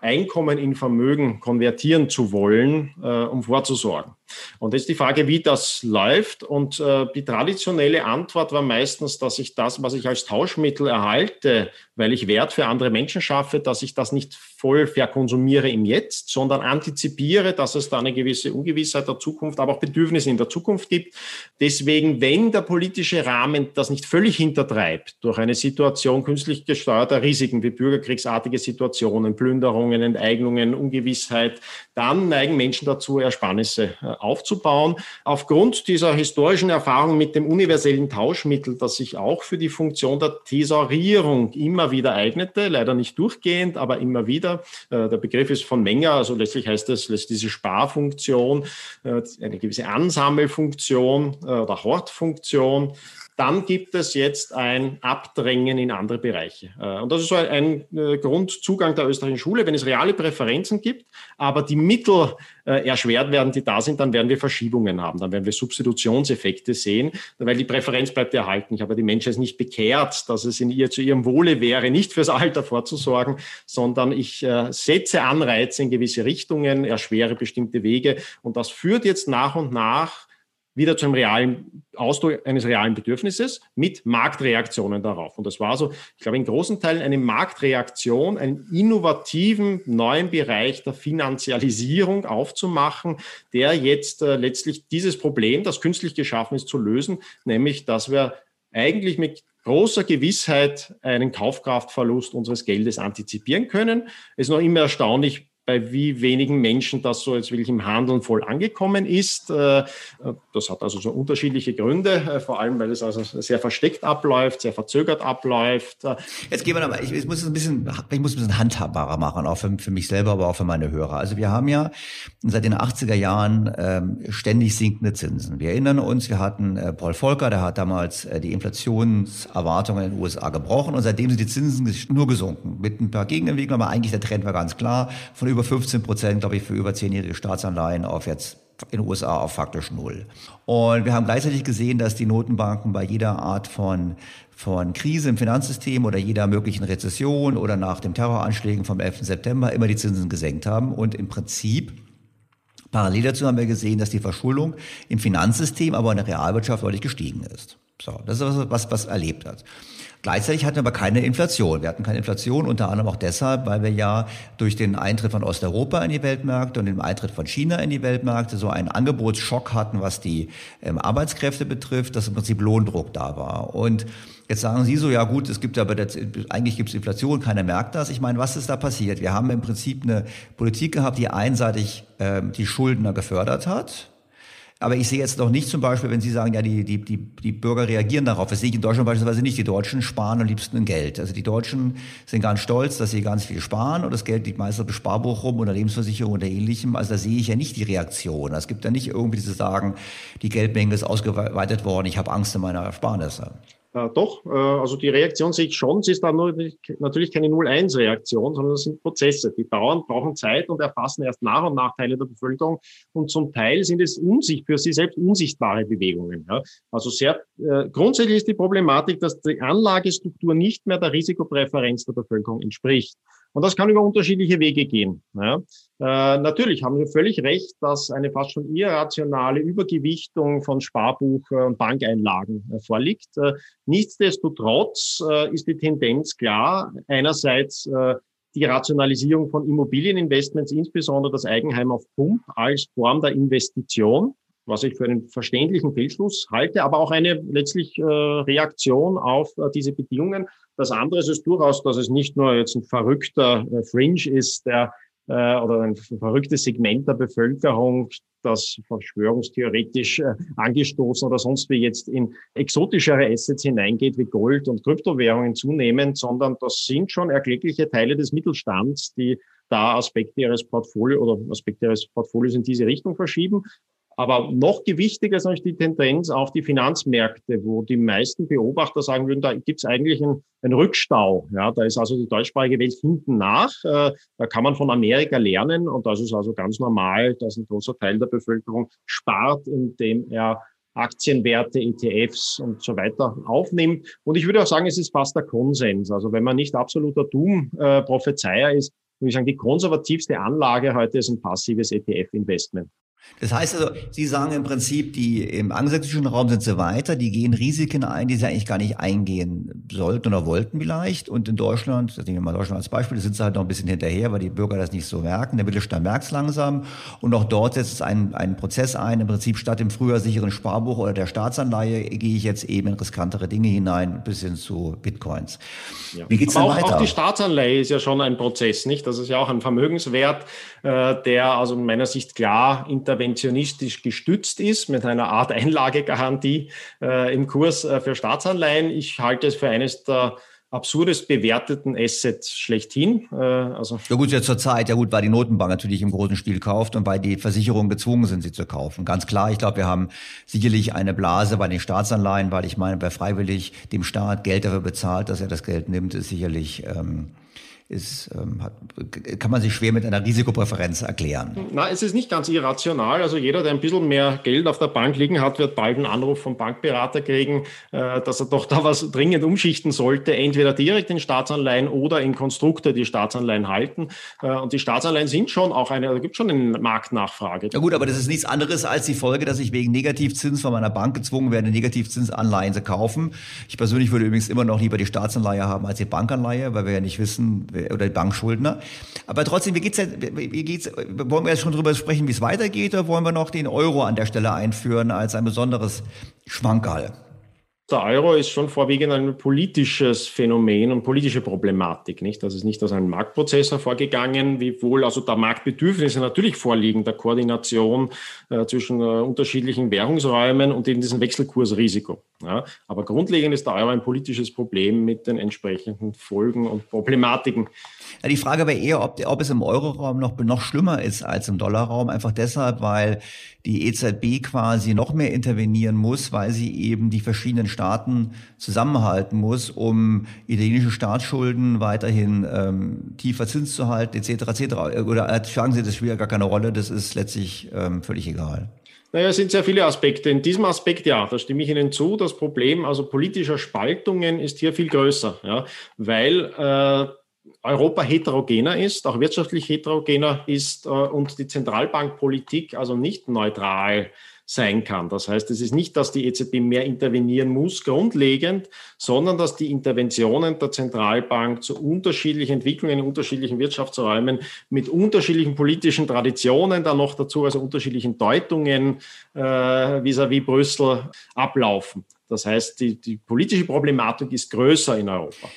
Einkommen in Vermögen konvertieren zu wollen, um vorzusorgen. Und jetzt die Frage, wie das läuft. Und äh, die traditionelle Antwort war meistens, dass ich das, was ich als Tauschmittel erhalte, weil ich Wert für andere Menschen schaffe, dass ich das nicht voll verkonsumiere im Jetzt, sondern antizipiere, dass es da eine gewisse Ungewissheit der Zukunft, aber auch Bedürfnisse in der Zukunft gibt. Deswegen, wenn der politische Rahmen das nicht völlig hintertreibt durch eine Situation künstlich gesteuerter Risiken wie bürgerkriegsartige Situationen, Plünderungen, Enteignungen, Ungewissheit, dann neigen Menschen dazu, Ersparnisse äh, aufzubauen. Aufgrund dieser historischen Erfahrung mit dem universellen Tauschmittel, das sich auch für die Funktion der Thesaurierung immer wieder eignete, leider nicht durchgehend, aber immer wieder. Äh, der Begriff ist von Menger, also letztlich heißt es, lässt diese Sparfunktion, äh, eine gewisse Ansammelfunktion oder Hortfunktion dann gibt es jetzt ein Abdrängen in andere Bereiche. Äh, und das ist so ein, äh, Grundzugang der österreichischen Schule. Wenn es reale Präferenzen gibt, aber die Mittel äh, erschwert werden, die da sind, dann werden wir Verschiebungen haben. Dann werden wir Substitutionseffekte sehen, weil die Präferenz bleibt erhalten. Ich habe die Menschen ist nicht bekehrt, dass es in ihr zu ihrem Wohle wäre, nicht fürs Alter vorzusorgen, sondern ich setze Anreize in gewisse Richtungen, erschwere bestimmte Wege. Und das führt jetzt nach und nach wieder zu einem realen Ausdruck eines realen Bedürfnisses mit Marktreaktionen darauf. Und das war so, ich glaube, in großen Teilen eine Marktreaktion, einen innovativen neuen Bereich der Finanzialisierung aufzumachen, der jetzt äh, letztlich dieses Problem, das künstlich geschaffen ist, zu lösen, nämlich, dass wir eigentlich mit großer Gewissheit einen Kaufkraftverlust unseres Geldes antizipieren können. Es ist noch immer erstaunlich, bei wie wenigen Menschen das so jetzt wirklich im Handeln voll angekommen ist. Äh, das hat also so unterschiedliche Gründe, äh, vor allem weil es also sehr versteckt abläuft, sehr verzögert abläuft. Jetzt gehen wir nochmal, ich, ich muss es ein bisschen, ich muss ein bisschen handhabbarer machen, auch für, für mich selber, aber auch für meine Hörer. Also wir haben ja seit den 80er Jahren ähm, ständig sinkende Zinsen. Wir erinnern uns, wir hatten äh, Paul Volcker, der hat damals äh, die Inflationserwartungen in den USA gebrochen und seitdem sind die Zinsen nur gesunken. Mit ein paar Gegenentwicklungen, aber eigentlich der Trend war ganz klar. Von über 15 Prozent, glaube ich, für über zehnjährige Staatsanleihen auf jetzt in den USA auf faktisch null. Und wir haben gleichzeitig gesehen, dass die Notenbanken bei jeder Art von, von Krise im Finanzsystem oder jeder möglichen Rezession oder nach den Terroranschlägen vom 11. September immer die Zinsen gesenkt haben. Und im Prinzip Parallel dazu haben wir gesehen, dass die Verschuldung im Finanzsystem, aber in der Realwirtschaft deutlich gestiegen ist. So, das ist was, was, was erlebt hat. Gleichzeitig hatten wir aber keine Inflation. Wir hatten keine Inflation, unter anderem auch deshalb, weil wir ja durch den Eintritt von Osteuropa in die Weltmärkte und den Eintritt von China in die Weltmärkte so einen Angebotsschock hatten, was die ähm, Arbeitskräfte betrifft, dass im Prinzip Lohndruck da war. Und Jetzt sagen Sie so, ja gut, es gibt aber, das, eigentlich gibt es Inflation, keiner merkt das. Ich meine, was ist da passiert? Wir haben im Prinzip eine Politik gehabt, die einseitig ähm, die Schuldner gefördert hat, aber ich sehe jetzt noch nicht zum Beispiel, wenn Sie sagen, ja, die, die, die, die Bürger reagieren darauf. Das sehe ich in Deutschland beispielsweise nicht. Die Deutschen sparen am liebsten Geld. Also die Deutschen sind ganz stolz, dass sie ganz viel sparen und das Geld liegt meistens auf dem Sparbuch rum oder Lebensversicherung oder ähnlichem. Also da sehe ich ja nicht die Reaktion. Es gibt ja nicht irgendwie diese Sagen, die Geldmenge ist ausgeweitet worden, ich habe Angst in meiner Ersparnisse. Äh, doch, äh, also die Reaktion sehe ich schon. Sie ist dann nur, natürlich keine 0-1-Reaktion, sondern das sind Prozesse. Die dauern, brauchen Zeit und erfassen erst nach und nach Teile der Bevölkerung. Und zum Teil sind es unsicht, für sie selbst unsichtbare Bewegungen. Ja. Also sehr, äh, grundsätzlich ist die Problematik, dass die Anlagestruktur nicht mehr der Risikopräferenz der Bevölkerung entspricht. Und das kann über unterschiedliche Wege gehen. Ja. Äh, natürlich haben Sie völlig recht, dass eine fast schon irrationale Übergewichtung von Sparbuch- und Bankeinlagen äh, vorliegt. Äh, nichtsdestotrotz äh, ist die Tendenz klar. Einerseits äh, die Rationalisierung von Immobilieninvestments, insbesondere das Eigenheim auf Pump als Form der Investition was ich für einen verständlichen Fehlschluss halte, aber auch eine letztlich äh, Reaktion auf äh, diese Bedingungen. Das andere ist es durchaus, dass es nicht nur jetzt ein verrückter äh, Fringe ist, der äh, oder ein verrücktes Segment der Bevölkerung, das verschwörungstheoretisch äh, angestoßen oder sonst wie jetzt in exotischere Assets hineingeht, wie Gold und Kryptowährungen zunehmend, sondern das sind schon erklägliche Teile des Mittelstands, die da Aspekte ihres Portfolios oder Aspekte ihres Portfolios in diese Richtung verschieben. Aber noch gewichtiger ist natürlich die Tendenz auf die Finanzmärkte, wo die meisten Beobachter sagen würden, da gibt es eigentlich einen, einen, Rückstau. Ja, da ist also die deutschsprachige Welt hinten nach. Äh, da kann man von Amerika lernen und das ist also ganz normal, dass ein großer Teil der Bevölkerung spart, indem er Aktienwerte, ETFs und so weiter aufnimmt. Und ich würde auch sagen, es ist fast der Konsens. Also wenn man nicht absoluter Doom-Prophezeier ist, würde ich sagen, die konservativste Anlage heute ist ein passives ETF-Investment. Das heißt also, Sie sagen im Prinzip, die im angelsächsischen Raum sind sie weiter, die gehen Risiken ein, die sie eigentlich gar nicht eingehen sollten oder wollten vielleicht. Und in Deutschland, das nehmen wir mal Deutschland als Beispiel, da sind sie halt noch ein bisschen hinterher, weil die Bürger das nicht so merken. Der Mittelstand merkt es langsam. Und auch dort setzt es einen, einen Prozess ein. Im Prinzip statt dem früher sicheren Sparbuch oder der Staatsanleihe gehe ich jetzt eben in riskantere Dinge hinein, bis hin zu Bitcoins. Ja. Wie geht's denn auch, weiter? Auch die Staatsanleihe ist ja schon ein Prozess, nicht? Das ist ja auch ein Vermögenswert, äh, der also in meiner Sicht klar inter interventionistisch gestützt ist, mit einer Art Einlagegarantie äh, im Kurs äh, für Staatsanleihen. Ich halte es für eines der absurdes bewerteten Assets schlechthin. Äh, also ja gut, jetzt zur Zeit, ja gut, weil die Notenbank natürlich im großen Stil kauft und weil die Versicherungen gezwungen sind, sie zu kaufen. Ganz klar, ich glaube, wir haben sicherlich eine Blase bei den Staatsanleihen, weil ich meine, wer freiwillig dem Staat Geld dafür bezahlt, dass er das Geld nimmt, ist sicherlich ähm, ist, ähm, hat, kann man sich schwer mit einer Risikopräferenz erklären. Na, es ist nicht ganz irrational. Also jeder, der ein bisschen mehr Geld auf der Bank liegen hat, wird bald einen Anruf vom Bankberater kriegen, äh, dass er doch da was dringend umschichten sollte, entweder direkt in Staatsanleihen oder in Konstrukte, die Staatsanleihen halten. Äh, und die Staatsanleihen sind schon auch eine, da gibt schon eine Marktnachfrage. Ja gut, aber das ist nichts anderes als die Folge, dass ich wegen Negativzins von meiner Bank gezwungen werde, Negativzinsanleihen zu kaufen. Ich persönlich würde übrigens immer noch lieber die Staatsanleihe haben als die Bankanleihe, weil wir ja nicht wissen, oder die Bankschuldner. Aber trotzdem, wie geht's wie geht's, wollen wir jetzt schon drüber sprechen, wie es weitergeht, oder wollen wir noch den Euro an der Stelle einführen als ein besonderes Schwankerl? Der Euro ist schon vorwiegend ein politisches Phänomen und politische Problematik, nicht? Das ist nicht aus einem Marktprozess hervorgegangen, wiewohl also da Marktbedürfnisse natürlich vorliegen, der Koordination äh, zwischen äh, unterschiedlichen Währungsräumen und eben diesem Wechselkursrisiko. Ja? Aber grundlegend ist der Euro ein politisches Problem mit den entsprechenden Folgen und Problematiken. Ja, die Frage wäre eher, ob, ob es im Euroraum noch, noch schlimmer ist als im Dollarraum, einfach deshalb, weil die EZB quasi noch mehr intervenieren muss, weil sie eben die verschiedenen Staaten zusammenhalten muss, um italienische Staatsschulden weiterhin ähm, tiefer Zins zu halten, etc. etc. Oder äh, schlagen Sie, das spielt ja gar keine Rolle, das ist letztlich ähm, völlig egal. Naja, es sind sehr viele Aspekte. In diesem Aspekt, ja, da stimme ich Ihnen zu. Das Problem also politischer Spaltungen ist hier viel größer, ja, weil äh, Europa heterogener ist, auch wirtschaftlich heterogener ist und die Zentralbankpolitik also nicht neutral sein kann. Das heißt, es ist nicht, dass die EZB mehr intervenieren muss, grundlegend, sondern dass die Interventionen der Zentralbank zu unterschiedlichen Entwicklungen in unterschiedlichen Wirtschaftsräumen mit unterschiedlichen politischen Traditionen, dann noch dazu also unterschiedlichen Deutungen äh, vis-à-vis -vis Brüssel ablaufen. Das heißt, die, die politische Problematik ist größer in Europa.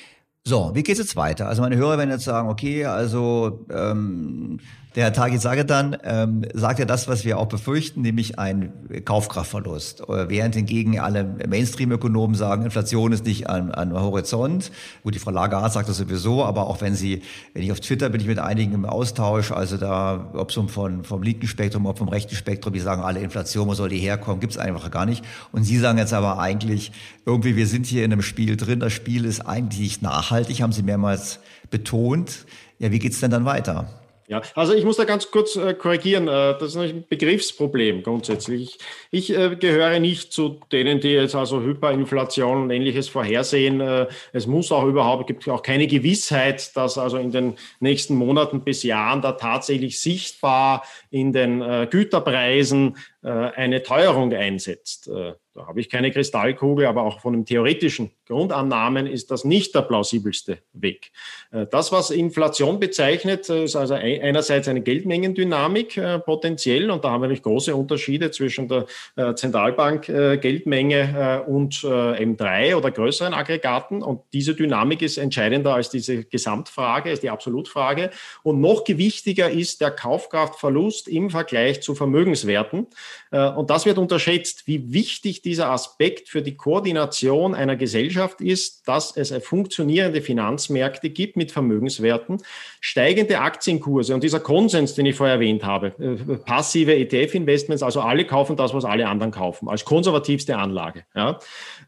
So, wie geht es jetzt weiter? Also meine Hörer werden jetzt sagen, okay, also ähm, der Herr Tagi dann ähm, sagt ja das, was wir auch befürchten, nämlich ein Kaufkraftverlust. Während hingegen alle Mainstream-Ökonomen sagen, Inflation ist nicht an, an Horizont. Gut, die Frau Lagarde sagt das sowieso, aber auch wenn sie, wenn ich auf Twitter bin ich mit einigen im Austausch, also da, ob so vom, vom linken Spektrum, ob vom rechten Spektrum, die sagen alle Inflation, wo soll die herkommen, gibt's einfach gar nicht. Und Sie sagen jetzt aber eigentlich, irgendwie, wir sind hier in einem Spiel drin, das Spiel ist eigentlich nicht nachhaltig, haben Sie mehrmals betont. Ja, wie geht's denn dann weiter? Ja, also ich muss da ganz kurz äh, korrigieren. Äh, das ist ein Begriffsproblem grundsätzlich. Ich, ich äh, gehöre nicht zu denen, die jetzt also Hyperinflation und ähnliches vorhersehen. Äh, es muss auch überhaupt, gibt auch keine Gewissheit, dass also in den nächsten Monaten bis Jahren da tatsächlich sichtbar in den äh, Güterpreisen eine Teuerung einsetzt. Da habe ich keine Kristallkugel, aber auch von den theoretischen Grundannahmen ist das nicht der plausibelste Weg. Äh, das, was Inflation bezeichnet, ist also einerseits eine Geldmengendynamik äh, potenziell und da haben wir nämlich große Unterschiede zwischen der äh, Zentralbank Geldmenge und M3 oder größeren Aggregaten und diese Dynamik ist entscheidender als diese Gesamtfrage, als die Absolutfrage und noch gewichtiger ist der Kaufkraftverlust im Vergleich zu Vermögenswerten und das wird unterschätzt, wie wichtig dieser Aspekt für die Koordination einer Gesellschaft ist, dass es funktionierende Finanzmärkte gibt mit Vermögenswerten, steigende Aktienkurse und dieser Konsens, den ich vorher erwähnt habe, äh, passive ETF-Investments, also alle kaufen das, was alle anderen kaufen, als konservativste Anlage, ja,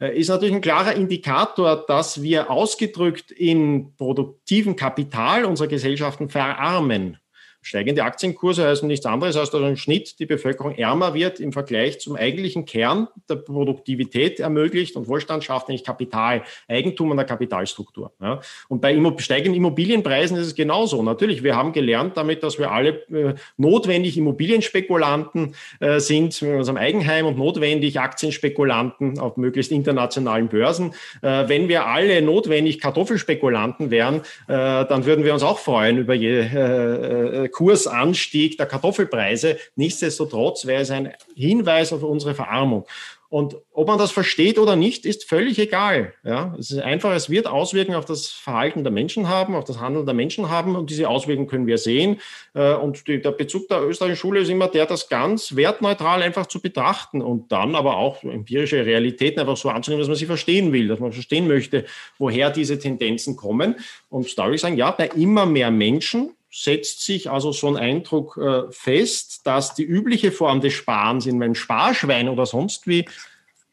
äh, ist natürlich ein klarer Indikator, dass wir ausgedrückt in produktiven Kapital unserer Gesellschaften verarmen. Steigende Aktienkurse heißen nichts anderes, als dass im Schnitt die Bevölkerung ärmer wird im Vergleich zum eigentlichen Kern der Produktivität ermöglicht und Wohlstand schafft nämlich Kapital, Eigentum an der Kapitalstruktur. Ja. Und bei steigenden Immobilienpreisen ist es genauso. Natürlich, wir haben gelernt damit, dass wir alle äh, notwendig Immobilienspekulanten äh, sind mit unserem Eigenheim und notwendig Aktienspekulanten auf möglichst internationalen Börsen. Äh, wenn wir alle notwendig Kartoffelspekulanten wären, äh, dann würden wir uns auch freuen über jede äh, äh, Kursanstieg der Kartoffelpreise. Nichtsdestotrotz wäre es ein Hinweis auf unsere Verarmung. Und ob man das versteht oder nicht, ist völlig egal. Ja, es ist einfach, es wird Auswirkungen auf das Verhalten der Menschen haben, auf das Handeln der Menschen haben und diese Auswirkungen können wir sehen. Äh, und die, der Bezug der österreichischen Schule ist immer der, das ganz wertneutral einfach zu betrachten und dann aber auch empirische Realitäten einfach so anzunehmen, dass man sie verstehen will, dass man verstehen möchte, woher diese Tendenzen kommen. Und da würde ich sagen, ja, bei immer mehr Menschen setzt sich also so ein Eindruck äh, fest, dass die übliche Form des Sparens in meinem Sparschwein oder sonst wie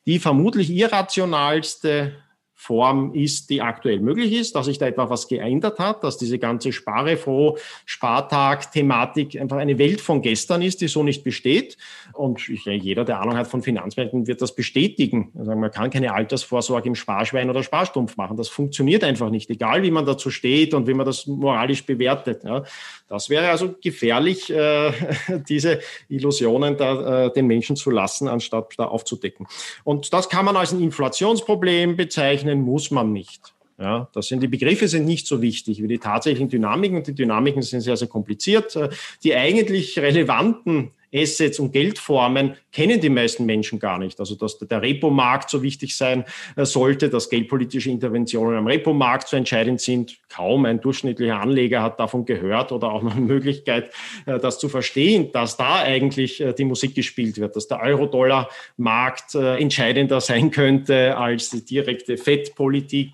die vermutlich irrationalste Form ist, die aktuell möglich ist, dass sich da etwa was geändert hat, dass diese ganze Sparefroh, Spartag-Thematik einfach eine Welt von gestern ist, die so nicht besteht. Und ich, jeder, der Ahnung hat von Finanzmärkten, wird das bestätigen. Also man kann keine Altersvorsorge im Sparschwein oder Sparstumpf machen. Das funktioniert einfach nicht, egal wie man dazu steht und wie man das moralisch bewertet. Ja. Das wäre also gefährlich, äh, diese Illusionen da, äh, den Menschen zu lassen, anstatt da aufzudecken. Und das kann man als ein Inflationsproblem bezeichnen berechnen muss man nicht. Ja, das sind die Begriffe sind nicht so wichtig wie die tatsächlichen Dynamiken. Die Dynamiken sind sehr, sehr kompliziert. Die eigentlich relevanten Assets und Geldformen kennen die meisten Menschen gar nicht. Also dass der Repo-Markt so wichtig sein äh, sollte, dass geldpolitische Interventionen am Repo-Markt so entscheidend sind. Kaum ein durchschnittlicher Anleger hat davon gehört oder auch noch eine Möglichkeit, äh, das zu verstehen, dass da eigentlich äh, die Musik gespielt wird, dass der Euro-Dollar-Markt entscheidender sein könnte als die direkte Fettpolitik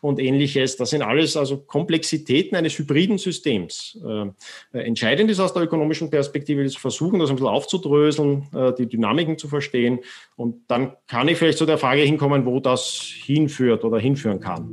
und ähnliches. Das sind alles also Komplexitäten eines hybriden Systems. Entscheidend ist aus der ökonomischen Perspektive zu versuchen, das ein bisschen aufzudröseln, die Dynamiken zu verstehen. Und dann kann ich vielleicht zu der Frage hinkommen, wo das hinführt oder hinführen kann.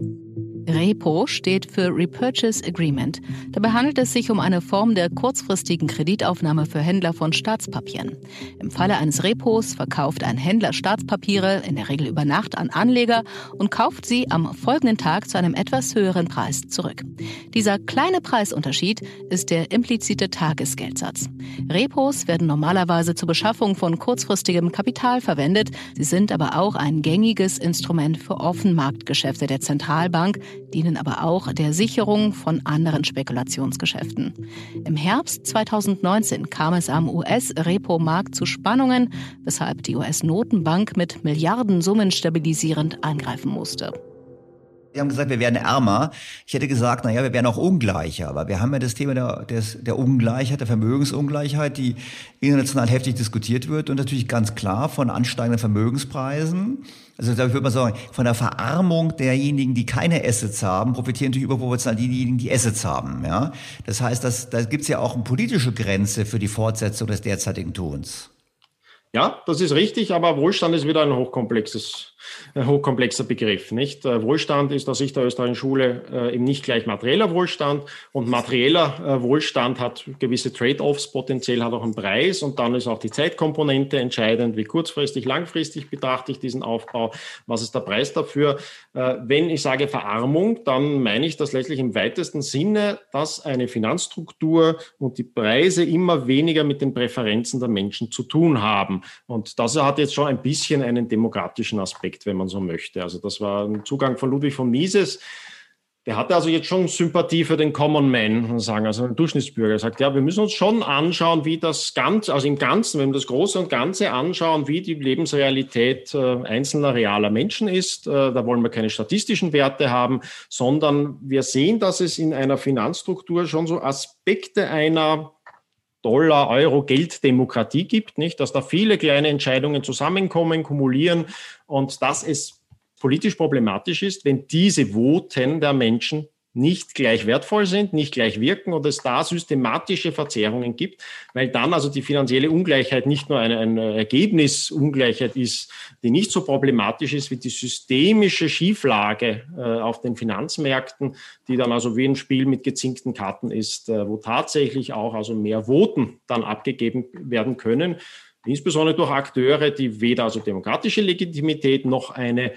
Repo steht für Repurchase Agreement. Dabei handelt es sich um eine Form der kurzfristigen Kreditaufnahme für Händler von Staatspapieren. Im Falle eines Repos verkauft ein Händler Staatspapiere in der Regel über Nacht an Anleger und kauft sie am folgenden Tag zu einem etwas höheren Preis zurück. Dieser kleine Preisunterschied ist der implizite Tagesgeldsatz. Repos werden normalerweise zur Beschaffung von kurzfristigem Kapital verwendet. Sie sind aber auch ein gängiges Instrument für Offenmarktgeschäfte der Zentralbank, dienen aber auch der Sicherung von anderen Spekulationsgeschäften. Im Herbst 2019 kam es am US-Repo-Markt zu Spannungen, weshalb die US-Notenbank mit Milliardensummen stabilisierend eingreifen musste. Sie haben gesagt, wir werden ärmer. Ich hätte gesagt, naja, wir werden auch ungleicher. Aber wir haben ja das Thema der, des, der Ungleichheit, der Vermögensungleichheit, die international heftig diskutiert wird und natürlich ganz klar von ansteigenden Vermögenspreisen. Also ich würde mal sagen, von der Verarmung derjenigen, die keine Assets haben, profitieren natürlich überproportional diejenigen, die Assets haben. Ja? Das heißt, dass, da gibt es ja auch eine politische Grenze für die Fortsetzung des derzeitigen Tuns. Ja, das ist richtig, aber Wohlstand ist wieder ein hochkomplexes ein hochkomplexer Begriff. Nicht? Äh, Wohlstand ist aus Sicht der österreichischen Schule äh, eben nicht gleich materieller Wohlstand und materieller äh, Wohlstand hat gewisse Trade-offs, potenziell hat auch einen Preis und dann ist auch die Zeitkomponente entscheidend, wie kurzfristig, langfristig betrachte ich diesen Aufbau, was ist der Preis dafür. Wenn ich sage Verarmung, dann meine ich das letztlich im weitesten Sinne, dass eine Finanzstruktur und die Preise immer weniger mit den Präferenzen der Menschen zu tun haben. Und das hat jetzt schon ein bisschen einen demokratischen Aspekt Aspekt, wenn man so möchte. Also das war ein Zugang von Ludwig von Mises. Der hatte also jetzt schon Sympathie für den Common Man, sagen, also den Durchschnittsbürger. Er sagt, ja, wir müssen uns schon anschauen, wie das Ganze, also im Ganzen, wenn wir das Große und Ganze anschauen, wie die Lebensrealität äh, einzelner realer Menschen ist. Äh, da wollen wir keine statistischen Werte haben, sondern wir sehen, dass es in einer Finanzstruktur schon so Aspekte einer Dollar, Euro, Gelddemokratie gibt, nicht? Dass da viele kleine Entscheidungen zusammenkommen, kumulieren und dass es politisch problematisch ist, wenn diese Voten der Menschen nicht gleich wertvoll sind, nicht gleich wirken und es da systematische Verzerrungen gibt, weil dann also die finanzielle Ungleichheit nicht nur eine, eine Ergebnisungleichheit ist, die nicht so problematisch ist wie die systemische Schieflage äh, auf den Finanzmärkten, die dann also wie ein Spiel mit gezinkten Karten ist, äh, wo tatsächlich auch also mehr Voten dann abgegeben werden können, insbesondere durch Akteure, die weder also demokratische Legitimität noch eine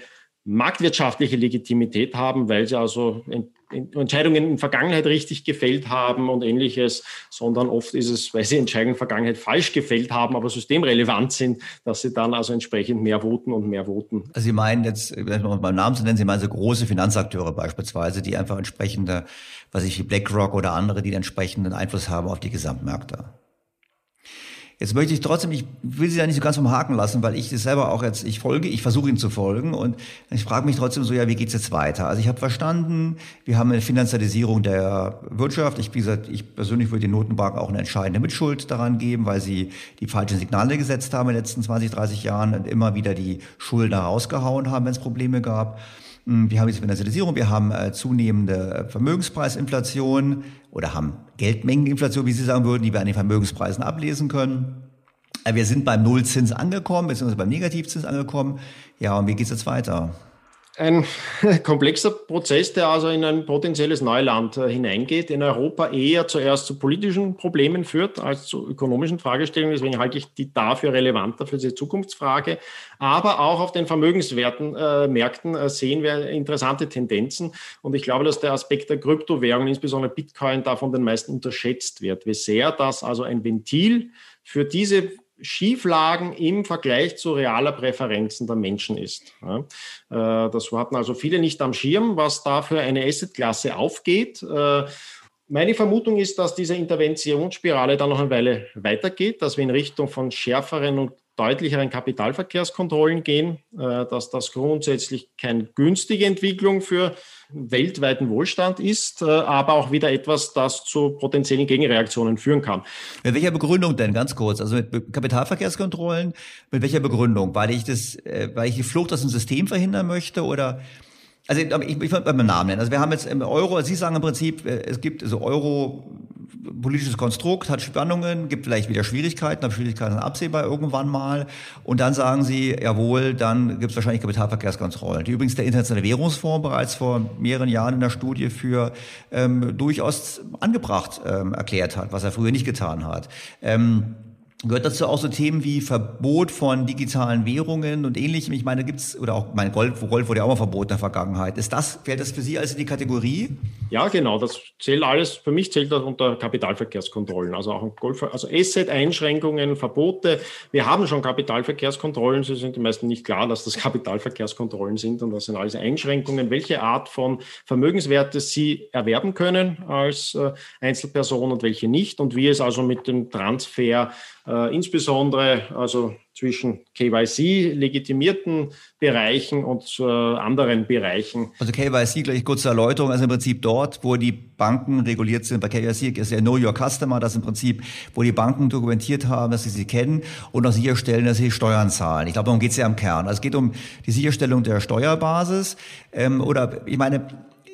marktwirtschaftliche Legitimität haben, weil sie also Entscheidungen in Vergangenheit richtig gefällt haben und ähnliches, sondern oft ist es, weil sie Entscheidungen in Vergangenheit falsch gefällt haben, aber systemrelevant sind, dass sie dann also entsprechend mehr voten und mehr voten. Also Sie meinen jetzt, beim Namen zu nennen, Sie meinen so große Finanzakteure beispielsweise, die einfach entsprechende, was ich wie BlackRock oder andere, die entsprechenden Einfluss haben auf die Gesamtmärkte. Jetzt möchte ich trotzdem, ich will Sie da nicht so ganz vom Haken lassen, weil ich das selber auch jetzt, ich folge, ich versuche Ihnen zu folgen und ich frage mich trotzdem so, ja, wie geht's jetzt weiter? Also ich habe verstanden, wir haben eine Finanzialisierung der Wirtschaft. Ich, wie gesagt, ich persönlich würde den Notenbank auch eine entscheidende Mitschuld daran geben, weil sie die falschen Signale gesetzt haben in den letzten 20, 30 Jahren und immer wieder die Schulden rausgehauen haben, wenn es Probleme gab. Hm, wir haben diese Finanzialisierung, wir haben äh, zunehmende Vermögenspreisinflation oder haben Geldmengeninflation, wie Sie sagen würden, die wir an den Vermögenspreisen ablesen können. Äh, wir sind beim Nullzins angekommen, beziehungsweise beim Negativzins angekommen. Ja, und wie geht es jetzt weiter? Ein komplexer Prozess, der also in ein potenzielles Neuland äh, hineingeht, in Europa eher zuerst zu politischen Problemen führt als zu ökonomischen Fragestellungen. Deswegen halte ich die dafür relevanter für diese Zukunftsfrage. Aber auch auf den Vermögenswerten äh, Märkten äh, sehen wir interessante Tendenzen. Und ich glaube, dass der Aspekt der Kryptowährungen, insbesondere Bitcoin, davon den meisten unterschätzt wird. Wie sehr das also ein Ventil für diese Schieflagen im Vergleich zu realer Präferenzen der Menschen ist. Äh, das hatten also viele nicht am Schirm, was da für eine Assetklasse aufgeht. Äh, meine Vermutung ist, dass diese Interventionsspirale dann noch eine Weile weitergeht, dass wir in Richtung von schärferen und deutlicheren Kapitalverkehrskontrollen gehen, äh, dass das grundsätzlich keine günstige Entwicklung für weltweiten Wohlstand ist, äh, aber auch wieder etwas, das zu potenziellen Gegenreaktionen führen kann. Mit welcher Begründung denn, ganz kurz? Also mit Kapitalverkehrskontrollen, mit welcher Begründung? Weil ich das, äh, weil ich die Flucht aus dem System verhindern möchte oder also ich, ich würde beim Namen nennen. Also wir haben jetzt im Euro, Sie sagen im Prinzip, es gibt so Euro politisches Konstrukt, hat Spannungen, gibt vielleicht wieder Schwierigkeiten, aber Schwierigkeiten sind absehbar irgendwann mal. Und dann sagen sie, jawohl, dann gibt es wahrscheinlich Kapitalverkehrskontrollen, die übrigens der Internationale Währungsfonds bereits vor mehreren Jahren in der Studie für ähm, durchaus angebracht ähm, erklärt hat, was er früher nicht getan hat. Ähm, Gehört dazu auch so Themen wie Verbot von digitalen Währungen und ähnlichem? Ich meine, gibt's oder auch mein Gold, Gold wurde ja auch mal verboten in der Vergangenheit. Ist das, fällt das für Sie als in die Kategorie? Ja, genau. Das zählt alles, für mich zählt das unter Kapitalverkehrskontrollen. Also auch Gold, also Asset-Einschränkungen, Verbote. Wir haben schon Kapitalverkehrskontrollen. Sie sind die meisten nicht klar, dass das Kapitalverkehrskontrollen sind und das sind alles Einschränkungen, welche Art von Vermögenswerte Sie erwerben können als äh, Einzelperson und welche nicht und wie es also mit dem Transfer äh, insbesondere also zwischen KYC-legitimierten Bereichen und äh, anderen Bereichen. Also KYC, gleich kurze Erläuterung, also im Prinzip dort, wo die Banken reguliert sind. Bei KYC ist ja Know Your Customer, das im Prinzip, wo die Banken dokumentiert haben, dass sie sie kennen und auch sicherstellen, dass sie Steuern zahlen. Ich glaube, darum geht es ja im Kern. Also es geht um die Sicherstellung der Steuerbasis. Ähm, oder ich meine,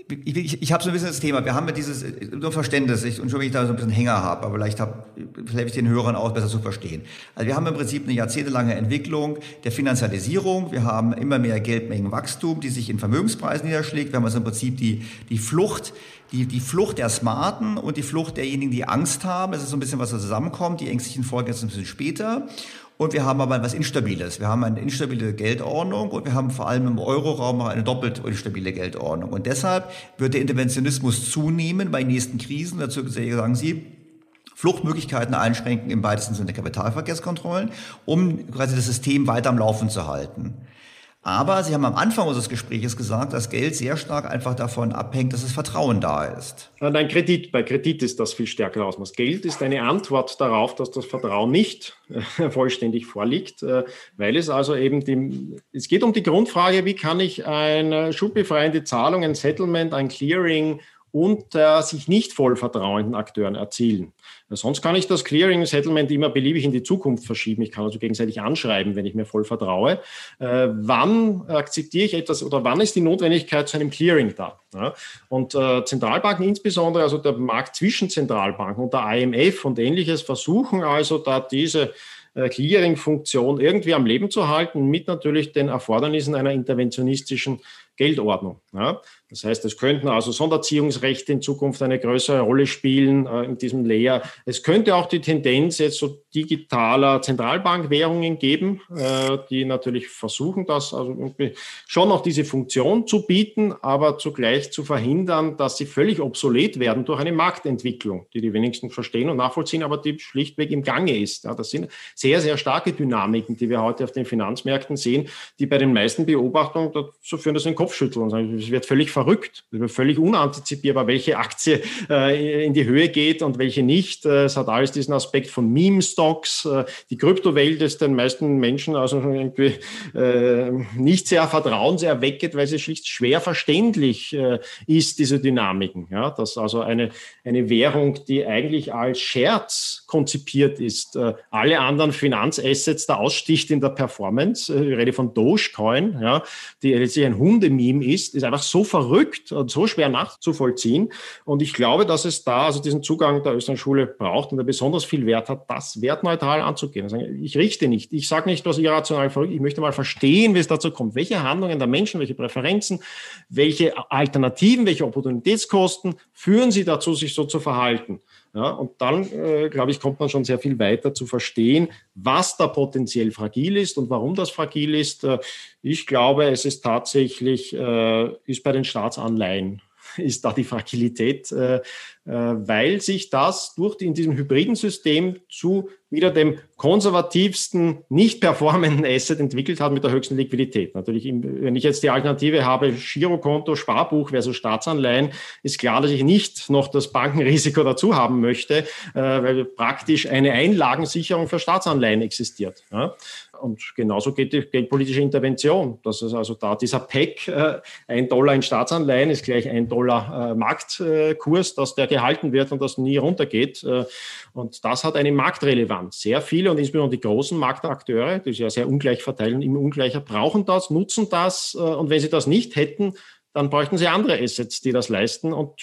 ich, ich, ich habe so ein bisschen das Thema, wir haben ja dieses so Verständnis, ich, und schon wenn ich da so ein bisschen Hänger habe, aber vielleicht habe vielleicht ich den Hörern auch besser zu verstehen. Also wir haben im Prinzip eine jahrzehntelange Entwicklung der Finanzialisierung, wir haben immer mehr Geldmengenwachstum, die sich in Vermögenspreisen niederschlägt, wir haben also im Prinzip die, die Flucht die, die Flucht der Smarten und die Flucht derjenigen, die Angst haben. Es ist so ein bisschen was da zusammenkommt. Die ängstlichen Folgen jetzt ein bisschen später. Und wir haben aber etwas Instabiles. Wir haben eine instabile Geldordnung und wir haben vor allem im Euroraum eine doppelt instabile Geldordnung. Und deshalb wird der Interventionismus zunehmen bei nächsten Krisen. Dazu sagen Sie, Fluchtmöglichkeiten einschränken im weitesten Sinne Kapitalverkehrskontrollen, um quasi das System weiter am Laufen zu halten. Aber Sie haben am Anfang unseres Gesprächs gesagt, dass Geld sehr stark einfach davon abhängt, dass das Vertrauen da ist. Nein, Kredit. Bei Kredit ist das viel stärker Ausmaß. Geld ist eine Antwort darauf, dass das Vertrauen nicht äh, vollständig vorliegt, äh, weil es also eben die, es geht um die Grundfrage, wie kann ich eine schuldbefreiende Zahlung, ein Settlement, ein Clearing und äh, sich nicht voll vertrauenden Akteuren erzielen. Sonst kann ich das Clearing Settlement immer beliebig in die Zukunft verschieben. Ich kann also gegenseitig anschreiben, wenn ich mir voll vertraue. Äh, wann akzeptiere ich etwas oder wann ist die Notwendigkeit zu einem Clearing da? Ja? Und äh, Zentralbanken insbesondere, also der Markt zwischen Zentralbanken und der IMF und ähnliches, versuchen also da diese äh, Clearing-Funktion irgendwie am Leben zu halten, mit natürlich den Erfordernissen einer interventionistischen Geldordnung. Ja. Das heißt, es könnten also Sonderziehungsrechte in Zukunft eine größere Rolle spielen äh, in diesem Layer. Es könnte auch die Tendenz jetzt so digitaler Zentralbankwährungen geben, äh, die natürlich versuchen, das also schon noch diese Funktion zu bieten, aber zugleich zu verhindern, dass sie völlig obsolet werden durch eine Marktentwicklung, die die wenigsten verstehen und nachvollziehen, aber die schlichtweg im Gange ist. Ja, das sind sehr, sehr starke Dynamiken, die wir heute auf den Finanzmärkten sehen, die bei den meisten Beobachtungen dazu führen, dass sie den Kopf schütteln und sagen, es wird völlig verrückt, wird völlig unantizipierbar, welche Aktie äh, in die Höhe geht und welche nicht. Äh, es hat alles diesen Aspekt von Meme-Stocks. Äh, die Kryptowelt ist den meisten Menschen also irgendwie äh, nicht sehr vertrauenserweckend, weil sie schlicht schwer verständlich äh, ist, diese Dynamiken. Ja, dass also eine, eine Währung, die eigentlich als Scherz konzipiert ist, äh, alle anderen Finanzassets da aussticht in der Performance. Ich rede von Dogecoin, ja, die letztlich ein Hundememe ist, ist einfach so verrückt und so schwer nachzuvollziehen. Und ich glaube, dass es da also diesen Zugang der Österreich-Schule braucht und der besonders viel Wert hat, das wertneutral anzugehen. Also ich richte nicht. Ich sage nicht, was irrational verrückt Ich möchte mal verstehen, wie es dazu kommt. Welche Handlungen der Menschen, welche Präferenzen, welche Alternativen, welche Opportunitätskosten führen sie dazu, sich so zu verhalten? Ja, und dann, äh, glaube ich, kommt man schon sehr viel weiter zu verstehen, was da potenziell fragil ist und warum das fragil ist. Äh, ich glaube, es ist tatsächlich, äh, ist bei den Staatsanleihen ist da die Fragilität, äh, äh, weil sich das durch die, in diesem hybriden System zu wieder dem konservativsten, nicht performenden Asset entwickelt hat mit der höchsten Liquidität. Natürlich, wenn ich jetzt die Alternative habe, Girokonto, Sparbuch versus Staatsanleihen, ist klar, dass ich nicht noch das Bankenrisiko dazu haben möchte, äh, weil praktisch eine Einlagensicherung für Staatsanleihen existiert. Und genauso geht die geldpolitische Intervention. Das ist also da dieser Pack, äh, ein Dollar in Staatsanleihen ist gleich ein Dollar äh, Marktkurs, dass der gehalten wird und das nie runtergeht. Äh, und das hat eine Marktrelevanz. Sehr viele und insbesondere die großen Marktakteure, die sich ja sehr ungleich verteilen, immer ungleicher, brauchen das, nutzen das. Und wenn sie das nicht hätten, dann bräuchten sie andere Assets, die das leisten. Und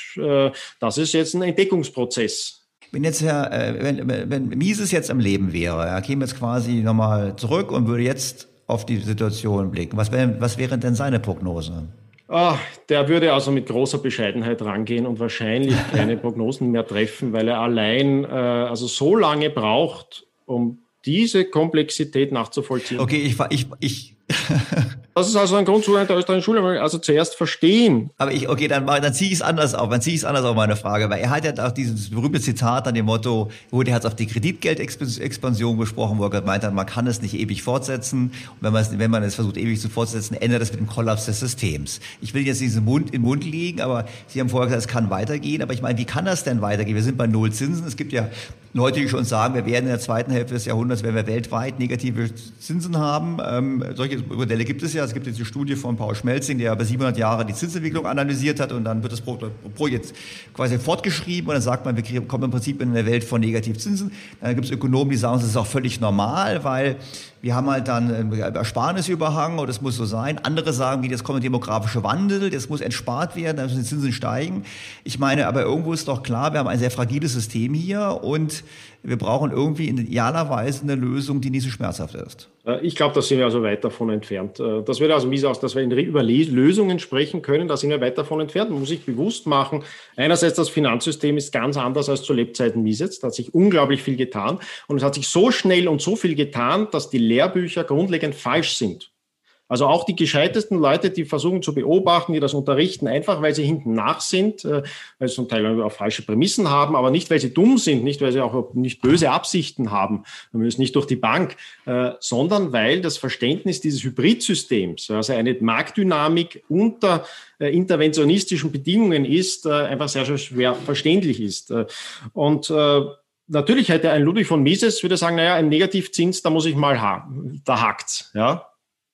das ist jetzt ein Entdeckungsprozess Wenn jetzt Herr, äh, wenn, wenn Mises jetzt am Leben wäre, er käme jetzt quasi nochmal zurück und würde jetzt auf die Situation blicken. Was, wär, was wäre denn seine Prognose? Oh, der würde also mit großer Bescheidenheit rangehen und wahrscheinlich keine Prognosen mehr treffen, weil er allein äh, also so lange braucht, um diese Komplexität nachzuvollziehen. Okay, ich, ich, ich das ist also ein Grundzugang der österreichischen Schule, also zuerst verstehen. Aber ich, okay, dann, dann ziehe ich es anders auf. Dann ziehe ich es anders auf meine Frage, weil er hat ja auch dieses berühmte Zitat an dem Motto, wo der hat auf die Kreditgeldexpansion gesprochen, wo er gemeint hat, man kann es nicht ewig fortsetzen. Und wenn man es, wenn man es versucht, ewig zu fortsetzen, ändert es mit dem Kollaps des Systems. Ich will jetzt diesen Mund den Mund legen, aber Sie haben vorher gesagt, es kann weitergehen. Aber ich meine, wie kann das denn weitergehen? Wir sind bei Null Zinsen. Es gibt ja Leute, die schon sagen, wir werden in der zweiten Hälfte des Jahrhunderts, wenn wir weltweit negative Zinsen haben. Ähm, solche Modelle gibt es ja. Es gibt jetzt die Studie von Paul Schmelzing, der über 700 Jahre die Zinsentwicklung analysiert hat und dann wird das Projekt quasi fortgeschrieben und dann sagt man, wir kommen im Prinzip in eine Welt von Negativzinsen. Dann gibt es Ökonomen, die sagen, das ist auch völlig normal, weil wir haben halt dann Ersparnisüberhang und das muss so sein. Andere sagen, wie das kommt der demografische Wandel, das muss entspart werden, dann müssen die Zinsen steigen. Ich meine, aber irgendwo ist doch klar, wir haben ein sehr fragiles System hier und wir brauchen irgendwie in idealer Weise eine Lösung, die nicht so schmerzhaft ist. Ich glaube, da sind wir also weit davon entfernt. Äh, das wird also mies aus, dass wir über Lösungen sprechen können. Da sind wir weit davon entfernt. Man muss sich bewusst machen, einerseits das Finanzsystem ist ganz anders als zu Lebzeiten Mises. Da hat sich unglaublich viel getan. Und es hat sich so schnell und so viel getan, dass die Lehrbücher grundlegend falsch sind. Also auch die gescheitesten Leute, die versuchen zu beobachten, die das unterrichten, einfach weil sie hinten nach sind, äh, weil sie zum Teil auch falsche Prämissen haben, aber nicht, weil sie dumm sind, nicht, weil sie auch nicht böse Absichten haben, zumindest nicht durch die Bank, äh, sondern weil das Verständnis dieses Hybridsystems, also eine Marktdynamik unter äh, interventionistischen Bedingungen ist, einfach sehr, sehr schwer verständlich ist. Und Natürlich hätte ein Ludwig von Mises würde sagen, naja, ein Negativzins, da muss ich mal ha da hakt's, ja.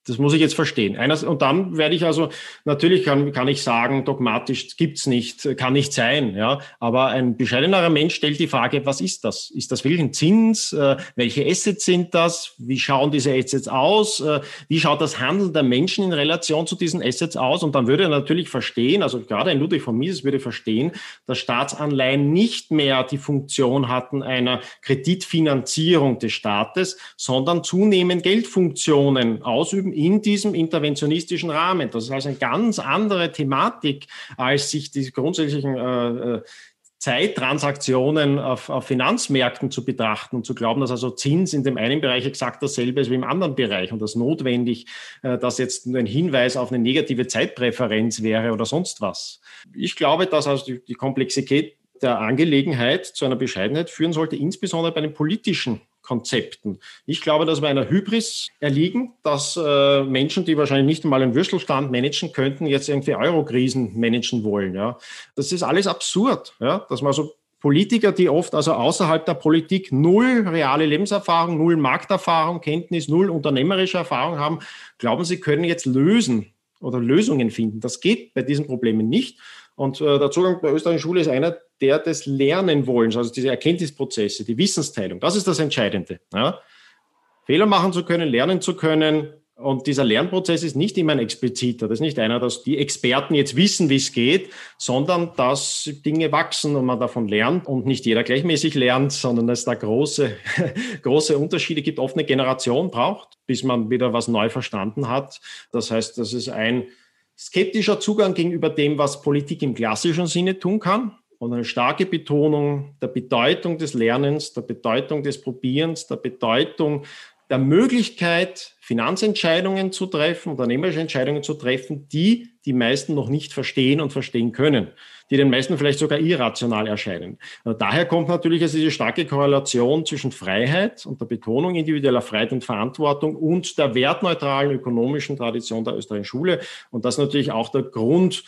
Das muss ich jetzt verstehen. Eines, und dann werde ich also, natürlich kann, kann ich sagen, dogmatisch gibt's nicht, kann nicht sein. Ja? Aber ein bescheidenerer Mensch stellt die Frage, was ist das? Ist das wirklich ein Zins? Äh, welche Assets sind das? Wie schauen diese Assets aus? Äh, wie schaut das Handeln der Menschen in Relation zu diesen Assets aus? Und dann würde er natürlich verstehen, also gerade ein Ludwig von Mises würde verstehen, dass Staatsanleihen nicht mehr die Funktion hatten einer Kreditfinanzierung des Staates, sondern zunehmend Geldfunktionen ausüben in diesem interventionistischen Rahmen. Das ist also eine ganz andere Thematik, als sich die grundsätzlichen äh, äh, Zeittransaktionen auf, Finanzmärkten zu betrachten und zu glauben, dass also Zins in dem einen Bereich exakt dasselbe ist wie im anderen Bereich und das notwendig, äh, dass jetzt ein Hinweis auf eine negative Zeitpräferenz wäre oder sonst was. Ich glaube, dass also die Komplexität der Angelegenheit zu einer Bescheidenheit führen sollte, insbesondere bei den politischen Konzepten. Ich glaube, dass wir einer Hybris erliegen, dass äh, Menschen, die wahrscheinlich nicht einmal einen Würstelstand managen könnten, jetzt irgendwie Euro-Krisen managen wollen. Ja. Das ist alles absurd, ja, dass man so Politiker, die oft also außerhalb der Politik null reale Lebenserfahrung, null Markterfahrung, Kenntnis, null unternehmerische Erfahrung haben, glauben, sie können jetzt lösen oder Lösungen finden. Das geht bei diesen Problemen nicht. Und äh, der Zugang der österreichischen Schule ist einer der des Lernenwollens, also diese Erkenntnisprozesse, die Wissensteilung. Das ist das Entscheidende. Ja? Fehler machen zu können, lernen zu können. Und dieser Lernprozess ist nicht immer ein expliziter. Das ist nicht einer, dass die Experten jetzt wissen, wie es geht, sondern dass Dinge wachsen und man davon lernt und nicht jeder gleichmäßig lernt, sondern es da große, große Unterschiede gibt, oft eine Generation braucht, bis man wieder was neu verstanden hat. Das heißt, das ist ein skeptischer Zugang gegenüber dem, was Politik im klassischen Sinne tun kann und eine starke Betonung der Bedeutung des Lernens, der Bedeutung des Probierens, der Bedeutung der Möglichkeit, Finanzentscheidungen zu treffen, unternehmerische Entscheidungen zu treffen, die die meisten noch nicht verstehen und verstehen können, die den meisten vielleicht sogar irrational erscheinen. Daher kommt natürlich also diese starke Korrelation zwischen Freiheit und der Betonung individueller Freiheit und Verantwortung und der wertneutralen ökonomischen Tradition der österreichischen Schule. Und das ist natürlich auch der Grund,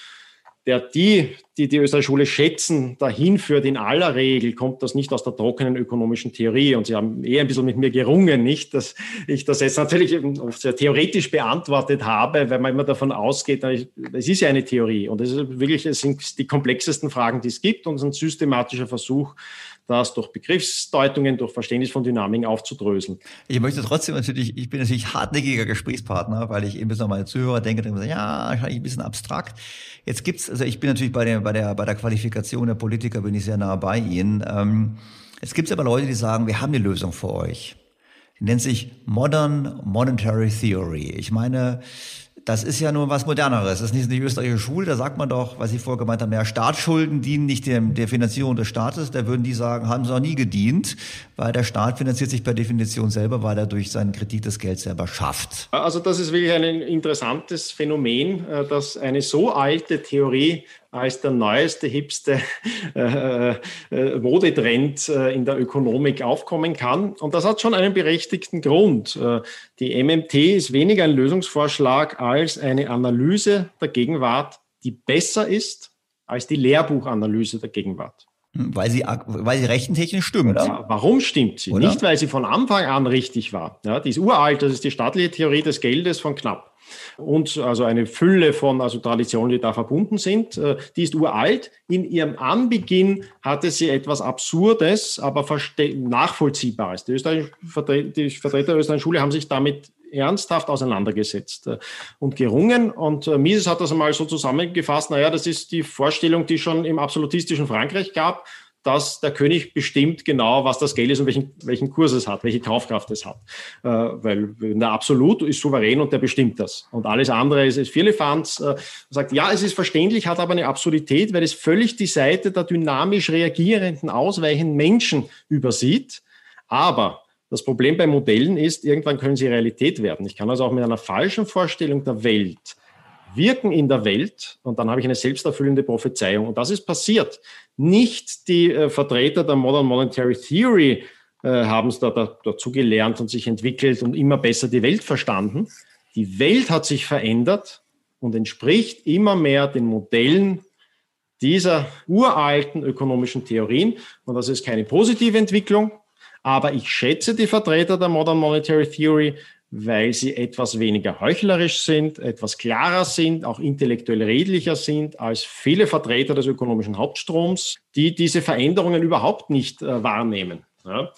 der die, die die österreichische Schule schätzen, dahin führt. In aller Regel kommt das nicht aus der trockenen ökonomischen Theorie. Und Sie haben eher ein bisschen mit mir gerungen, nicht, dass ich das jetzt natürlich oft sehr theoretisch beantwortet habe, weil man immer davon ausgeht, es ist ja eine Theorie. Und es ist wirklich, es sind die komplexesten Fragen, die es gibt und es ist ein systematischer Versuch, das durch Begriffsdeutungen, durch Verständnis von Dynamiken aufzudröseln. Ich möchte trotzdem natürlich, ich bin natürlich hartnäckiger Gesprächspartner, weil ich eben so meine Zuhörer denke, denke ja, wahrscheinlich ein bisschen abstrakt. Jetzt gibt's, also ich bin natürlich bei der, bei der, bei der Qualifikation der Politiker bin ich sehr nah bei Ihnen. Ähm, es gibt aber Leute, die sagen, wir haben die Lösung für euch. Die nennt sich Modern Monetary Theory. Ich meine, das ist ja nur was Moderneres. Das ist nicht die österreichische Schule, da sagt man doch, was ich vorher gemeint habe, ja, Staatsschulden dienen nicht dem, der Finanzierung des Staates. Da würden die sagen, haben sie auch nie gedient, weil der Staat finanziert sich per Definition selber, weil er durch seinen Kredit das Geld selber schafft. Also das ist wirklich ein interessantes Phänomen, äh, dass eine so alte Theorie als der neueste, hipste äh, äh, Modetrend äh, in der Ökonomik aufkommen kann. Und das hat schon einen berechtigten Grund. Äh, die MMT ist weniger ein Lösungsvorschlag als eine Analyse der Gegenwart, die besser ist als die Lehrbuchanalyse der Gegenwart. Weil sie, weil sie rechentechnisch stimmt. Ja, warum stimmt sie? Oder? Nicht, weil sie von Anfang an richtig war. Ja, die ist uralt, das ist die staatliche Theorie des Geldes von Knapp und also eine Fülle von also Traditionen, die da verbunden sind. Äh, die ist uralt. In ihrem Anbeginn hatte sie etwas Absurdes, aber nachvollziehbares. Die, die Vertreter der österreichischen Schule haben sich damit ernsthaft auseinandergesetzt äh, und gerungen. Und äh, Mises hat das einmal so zusammengefasst, naja, das ist die Vorstellung, die schon im absolutistischen Frankreich gab dass der König bestimmt genau, was das Geld ist und welchen, welchen Kurs es hat, welche Kaufkraft es hat. Äh, weil der Absolut ist souverän und der bestimmt das. Und alles andere ist, ist Firlefanz. Äh, sagt, ja, es ist verständlich, hat aber eine Absurdität, weil es völlig die Seite der dynamisch reagierenden, ausweichenden Menschen übersieht. Aber das Problem bei Modellen ist, irgendwann können sie Realität werden. Ich kann also auch mit einer falschen Vorstellung der Welt wirken in der Welt und dann habe ich eine selbsterfüllende Prophezeiung. Und das ist passiert. Nicht die äh, Vertreter der Modern Monetary Theory äh, haben es da, da, dazu gelernt und sich entwickelt und immer besser die Welt verstanden. Die Welt hat sich verändert und entspricht immer mehr den Modellen dieser uralten ökonomischen Theorien. Und das ist keine positive Entwicklung. Aber ich schätze die Vertreter der Modern Monetary Theory, weil sie etwas weniger heuchlerisch sind, etwas klarer sind, auch intellektuell redlicher sind als viele Vertreter des ökonomischen Hauptstroms, die diese Veränderungen überhaupt nicht äh, wahrnehmen. Ja.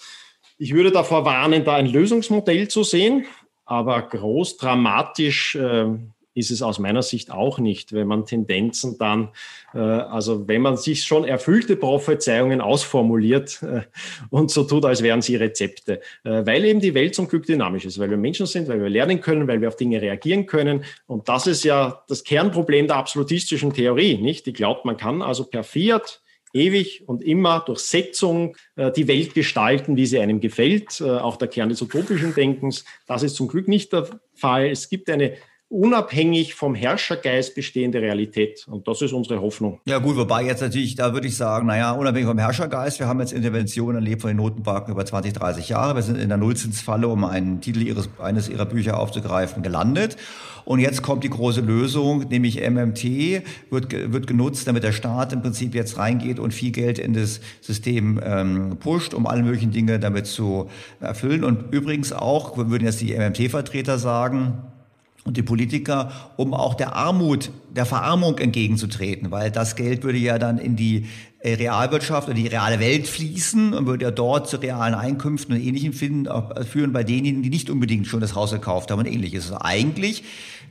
Ich würde davor warnen, da ein Lösungsmodell zu sehen, aber groß dramatisch äh, ist es aus meiner Sicht auch nicht, wenn man Tendenzen dann, äh, also wenn man sich schon erfüllte Prophezeiungen ausformuliert äh, und so tut, als wären sie Rezepte, äh, weil eben die Welt zum Glück dynamisch ist, weil wir Menschen sind, weil wir lernen können, weil wir auf Dinge reagieren können. Und das ist ja das Kernproblem der absolutistischen Theorie, nicht? Die glaubt, man kann also per Fiat ewig und immer durch Setzung äh, die Welt gestalten, wie sie einem gefällt, äh, auch der Kern des utopischen Denkens. Das ist zum Glück nicht der Fall. Es gibt eine unabhängig vom Herrschergeist bestehende Realität. Und das ist unsere Hoffnung. Ja gut, wobei jetzt natürlich, da würde ich sagen, naja, unabhängig vom Herrschergeist, wir haben jetzt Interventionen erlebt von den Notenbanken über 20, 30 Jahre. Wir sind in der Nullzinsfalle, um einen Titel ihres, eines ihrer Bücher aufzugreifen, gelandet. Und jetzt kommt die große Lösung, nämlich MMT wird, wird genutzt, damit der Staat im Prinzip jetzt reingeht und viel Geld in das System ähm, pusht, um alle möglichen Dinge damit zu erfüllen. Und übrigens auch, würden jetzt die MMT-Vertreter sagen, und die Politiker, um auch der Armut, der Verarmung entgegenzutreten, weil das Geld würde ja dann in die äh, Realwirtschaft oder die reale Welt fließen und würde ja dort zu realen Einkünften und Ähnlichem finden, äh, führen bei denjenigen, die nicht unbedingt schon das Haus gekauft haben und ähnliches. Also eigentlich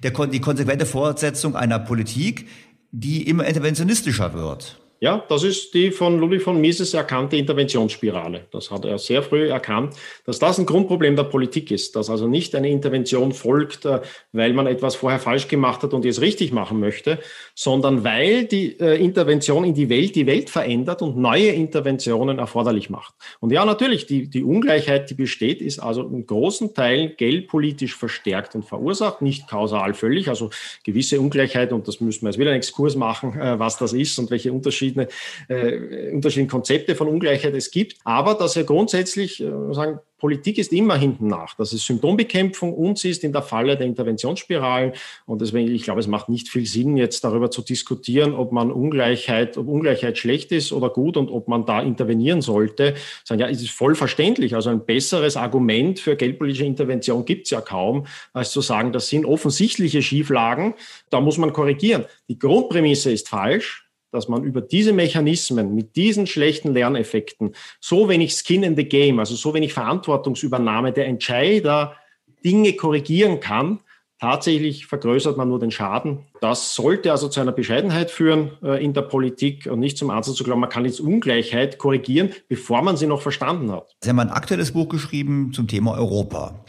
der, die konsequente Fortsetzung einer Politik, die immer interventionistischer wird. Ja, das ist die von Ludwig von Mises erkannte Interventionsspirale. Das hat er sehr früh erkannt, dass das ein Grundproblem der Politik ist, dass also nicht eine Intervention folgt, äh, weil man etwas vorher falsch gemacht hat und es richtig machen möchte, sondern weil die äh, Intervention in die Welt die Welt verändert und neue Interventionen erforderlich macht. Und ja, natürlich, die, die Ungleichheit, die besteht, ist also in großen Teilen geldpolitisch verstärkt und verursacht, nicht kausal völlig, also gewisse Ungleichheit, und das müssen wir jetzt wieder einen Exkurs machen, äh, was das ist und welche Unterschiede verschiedene, äh, unterschiedliche Konzepte von Ungleichheit es gibt, aber dass er grundsätzlich äh, sagen, Politik ist immer hinten nach. Das ist Symptombekämpfung und sie ist in der Falle der Interventionsspiralen. Und deswegen, ich glaube, es macht nicht viel Sinn, jetzt darüber zu diskutieren, ob man Ungleichheit, ob Ungleichheit schlecht ist oder gut und ob man da intervenieren sollte. Sagen, ja, es ist voll verständlich. Also ein besseres Argument für geldpolitische Intervention gibt es ja kaum, als zu sagen, das sind offensichtliche Schieflagen. Da muss man korrigieren. Die Grundprämisse ist falsch dass man über diese Mechanismen mit diesen schlechten Lerneffekten so wenig Skin in the Game, also so wenig Verantwortungsübernahme der Entscheider Dinge korrigieren kann, Tatsächlich vergrößert man nur den Schaden. Das sollte also zu einer Bescheidenheit führen äh, in der Politik und nicht zum Ansatz zu glauben, man kann jetzt Ungleichheit korrigieren, bevor man sie noch verstanden hat. Sie haben ein aktuelles Buch geschrieben zum Thema Europa.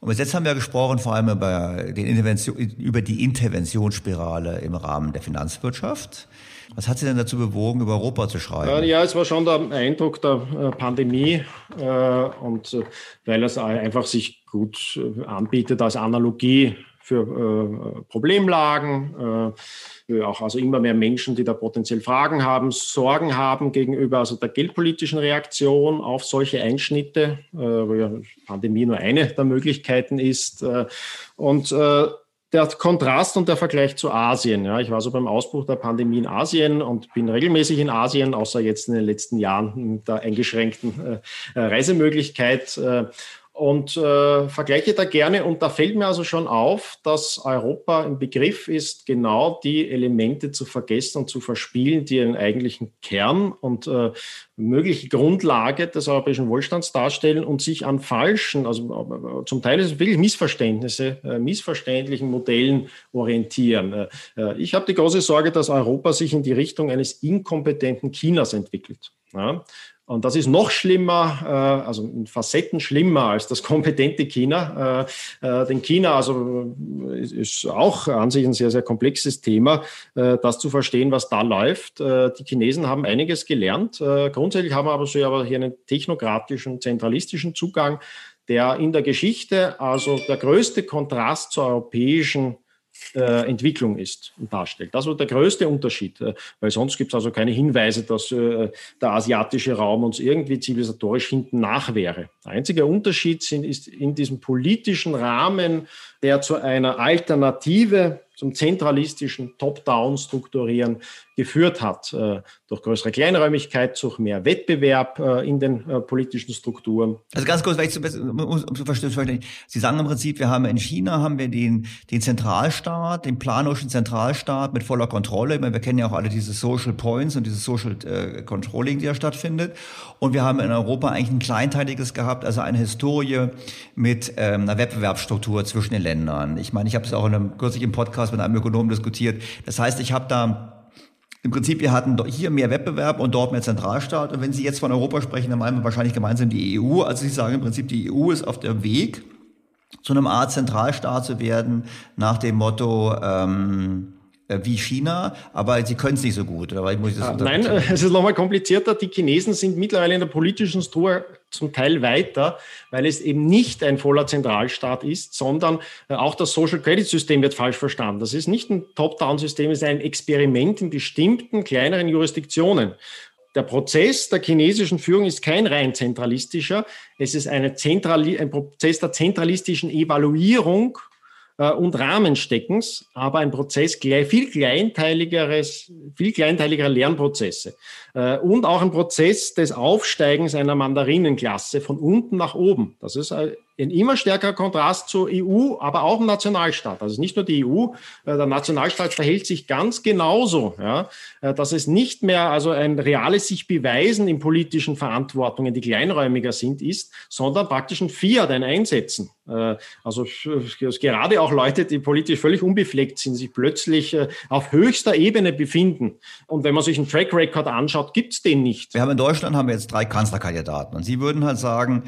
Und bis jetzt haben wir gesprochen vor allem über, über die Interventionsspirale im Rahmen der Finanzwirtschaft. Was hat Sie denn dazu bewogen, über Europa zu schreiben? Ja, es war schon der Eindruck der äh, Pandemie äh, und weil es einfach sich gut anbietet als Analogie für Problemlagen, auch also immer mehr Menschen, die da potenziell Fragen haben, Sorgen haben gegenüber also der geldpolitischen Reaktion auf solche Einschnitte, wo ja Pandemie nur eine der Möglichkeiten ist. und der Kontrast und der Vergleich zu Asien. Ja, ich war so beim Ausbruch der Pandemie in Asien und bin regelmäßig in Asien, außer jetzt in den letzten Jahren mit der eingeschränkten äh, Reisemöglichkeit. Äh, und äh, vergleiche da gerne. Und da fällt mir also schon auf, dass Europa im Begriff ist, genau die Elemente zu vergessen und zu verspielen, die einen eigentlichen Kern und äh, mögliche Grundlage des europäischen Wohlstands darstellen und sich an falschen, also äh, zum Teil ist es wirklich Missverständnisse, äh, missverständlichen Modellen orientieren. Äh, äh, ich habe die große Sorge, dass Europa sich in die Richtung eines inkompetenten Chinas entwickelt. Ja? Und das ist noch schlimmer, äh, also in Facetten schlimmer als das kompetente China. Äh, äh, denn China also ist auch an sich ein sehr, sehr komplexes Thema, das zu verstehen, was da läuft. Die Chinesen haben einiges gelernt. Grundsätzlich haben wir aber so aber hier einen technokratischen, zentralistischen Zugang, der in der Geschichte also der größte Kontrast zur europäischen äh, Entwicklung ist und darstellt. Das war der größte Unterschied, äh, weil sonst gibt es also keine Hinweise, dass äh, der asiatische Raum uns irgendwie zivilisatorisch hinten nach wäre. Der einzige Unterschied sind, ist in diesem politischen Rahmen, der zu einer Alternative zum zentralistischen Top-Down-Strukturieren geführt hat, äh, durch größere Kleinräumigkeit, durch mehr Wettbewerb äh, in den äh, politischen Strukturen. Also ganz kurz, ich zu, um zu verstehen, Sie sagen im Prinzip, wir haben in China haben wir den, den Zentralstaat, den planischen Zentralstaat mit voller Kontrolle. Meine, wir kennen ja auch alle diese Social Points und dieses Social äh, Controlling, die ja stattfindet. Und wir haben in Europa eigentlich ein kleinteiliges gehabt, also eine Historie mit ähm, einer Wettbewerbsstruktur zwischen den Ländern. Ich meine, ich habe es auch in einem, kürzlich im Podcast mit einem Ökonomen diskutiert. Das heißt, ich habe da im Prinzip, wir hatten hier mehr Wettbewerb und dort mehr Zentralstaat. Und wenn Sie jetzt von Europa sprechen, dann meinen wir wahrscheinlich gemeinsam die EU. Also Sie sagen im Prinzip, die EU ist auf dem Weg, zu einem Art Zentralstaat zu werden, nach dem Motto, ähm, äh, wie China, aber sie können es nicht so gut. Oder muss ich das ah, Nein, es ist nochmal komplizierter. Die Chinesen sind mittlerweile in der politischen Struktur zum Teil weiter, weil es eben nicht ein voller Zentralstaat ist, sondern äh, auch das Social Credit System wird falsch verstanden. Das ist nicht ein Top-Down-System, es ist ein Experiment in bestimmten kleineren Jurisdiktionen. Der Prozess der chinesischen Führung ist kein rein zentralistischer. Es ist ein Prozess der zentralistischen Evaluierung und Rahmensteckens, aber ein Prozess viel kleinteiligeres, viel kleinteiligerer Lernprozesse äh, und auch ein Prozess des Aufsteigens einer Mandarinenklasse von unten nach oben. Das ist ein immer stärkerer Kontrast zur EU, aber auch im Nationalstaat. Also nicht nur die EU, äh, der Nationalstaat verhält sich ganz genauso, ja, dass es nicht mehr also ein reales sich beweisen in politischen Verantwortungen, die kleinräumiger sind, ist, sondern praktisch ein Fiat, ein Einsetzen. Also gerade auch Leute, die politisch völlig unbefleckt sind, sich plötzlich auf höchster Ebene befinden. Und wenn man sich einen Track Record anschaut, gibt es den nicht. Wir haben in Deutschland haben wir jetzt drei Kanzlerkandidaten und Sie würden halt sagen,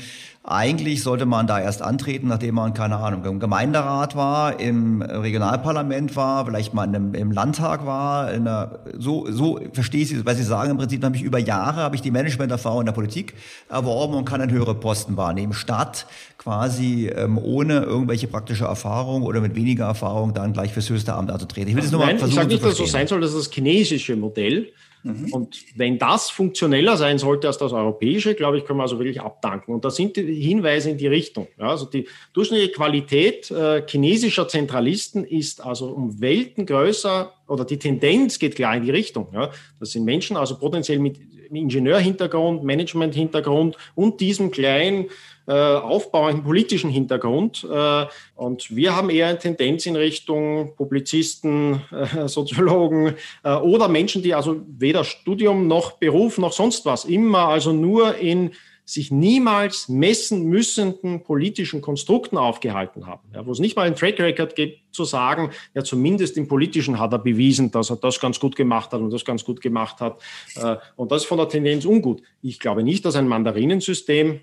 eigentlich sollte man da erst antreten, nachdem man, keine Ahnung, im Gemeinderat war, im Regionalparlament war, vielleicht mal im, im Landtag war. Der, so, so verstehe ich Sie, weil Sie sagen, im Prinzip habe ich über Jahre, habe ich die Managementerfahrung in der Politik erworben und kann einen höheren Posten wahrnehmen, statt quasi ähm, ohne irgendwelche praktische Erfahrung oder mit weniger Erfahrung dann gleich fürs höchste Amt anzutreten. Ich will das nur mal versuchen ich sage nicht, dass es so sein soll, dass das chinesische Modell Mhm. Und wenn das funktioneller sein sollte als das europäische, glaube ich, können wir also wirklich abdanken. Und da sind die Hinweise in die Richtung. Ja, also die durchschnittliche Qualität äh, chinesischer Zentralisten ist also um Welten größer oder die Tendenz geht klar in die Richtung. Ja. Das sind Menschen also potenziell mit Ingenieurhintergrund, Managementhintergrund und diesem kleinen aufbauenden politischen Hintergrund. Äh, und wir haben eher eine Tendenz in Richtung Publizisten, äh, Soziologen äh, oder Menschen, die also weder Studium noch Beruf noch sonst was, immer also nur in sich niemals messen müssenden politischen Konstrukten aufgehalten haben, ja, wo es nicht mal einen Track Record gibt, zu sagen, ja, zumindest im Politischen hat er bewiesen, dass er das ganz gut gemacht hat und das ganz gut gemacht hat. Äh, und das ist von der Tendenz ungut. Ich glaube nicht, dass ein Mandarinensystem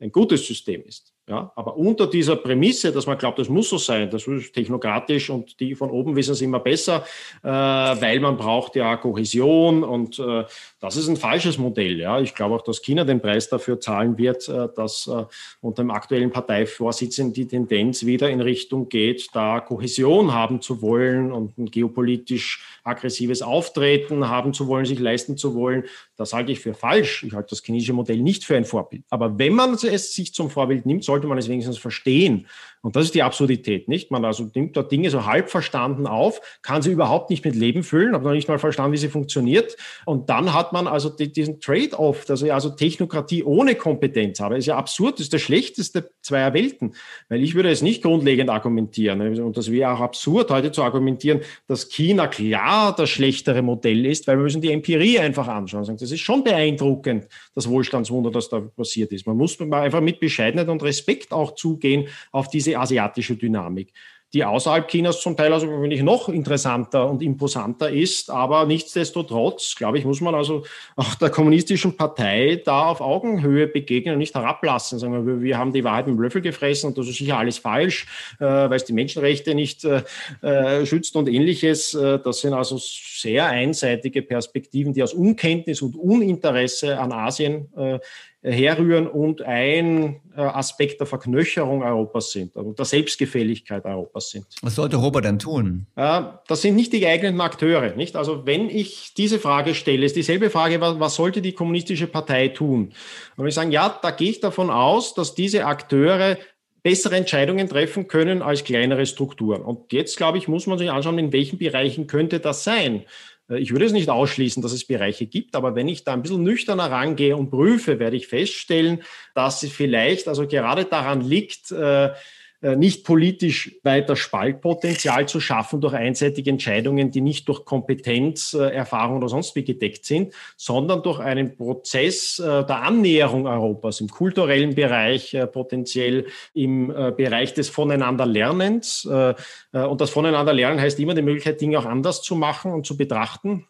ein gutes System ist. Ja, aber unter dieser Prämisse, dass man glaubt, das muss so sein, das ist technokratisch und die von oben wissen es immer besser, äh, weil man braucht ja Kohäsion und äh, das ist ein falsches Modell. Ja, ich glaube auch, dass China den Preis dafür zahlen wird, äh, dass äh, unter dem aktuellen Parteivorsitzenden die Tendenz wieder in Richtung geht, da Kohäsion haben zu wollen und ein geopolitisch aggressives Auftreten haben zu wollen, sich leisten zu wollen. Das halte ich für falsch. Ich halte das chinesische Modell nicht für ein Vorbild. Aber wenn man es sich zum Vorbild nimmt, soll sollte man es wenigstens verstehen. Und das ist die Absurdität, nicht? Man also nimmt dort Dinge so halb verstanden auf, kann sie überhaupt nicht mit Leben füllen, aber noch nicht mal verstanden, wie sie funktioniert. Und dann hat man also diesen Trade-off, dass ich also Technokratie ohne Kompetenz habe. Ist ja absurd, ist der schlechteste zweier Welten. Weil ich würde es nicht grundlegend argumentieren. Und das wäre auch absurd, heute zu argumentieren, dass China klar das schlechtere Modell ist, weil wir müssen die Empirie einfach anschauen. Das ist schon beeindruckend, das Wohlstandswunder, das da passiert ist. Man muss einfach mit Bescheidenheit und Respekt auch zugehen auf diese diese asiatische Dynamik die außerhalb Chinas zum Teil also wenn noch interessanter und imposanter ist. Aber nichtsdestotrotz, glaube ich, muss man also auch der kommunistischen Partei da auf Augenhöhe begegnen und nicht herablassen. Sagen wir, wir haben die Wahrheit dem Löffel gefressen und das ist sicher alles falsch, äh, weil es die Menschenrechte nicht äh, äh schützt und ähnliches. Äh, das sind also sehr einseitige Perspektiven, die aus Unkenntnis und Uninteresse an Asien herrühren und ein äh, Aspekt der Verknöcherung Europas sind, also der Selbstgefälligkeit Europas sind. Was sollte Europa denn tun? Äh, das sind nicht die geeigneten Akteure. Nicht? Also wenn ich diese Frage stelle, ist dieselbe Frage, was, was sollte die kommunistische Partei tun? Und wir sagen, ja, da gehe ich davon aus, dass diese Akteure bessere Entscheidungen treffen können als kleinere Strukturen. Und jetzt, glaube ich, muss man sich anschauen, in welchen Bereichen könnte das sein. Äh, ich würde es nicht ausschließen, dass es Bereiche gibt, aber wenn ich da ein bisschen nüchterner rangehe und prüfe, werde ich feststellen, dass es vielleicht also gerade daran liegt, äh, nicht politisch weiter Spaltpotenzial zu schaffen durch einseitige Entscheidungen, die nicht durch Kompetenz, äh, Erfahrung oder sonst wie gedeckt sind, sondern durch einen Prozess äh, der Annäherung Europas im kulturellen Bereich, potenziell im Bereich des Voneinanderlernens. Und das Voneinanderlernen heißt immer die Möglichkeit, Dinge auch anders zu machen und zu betrachten.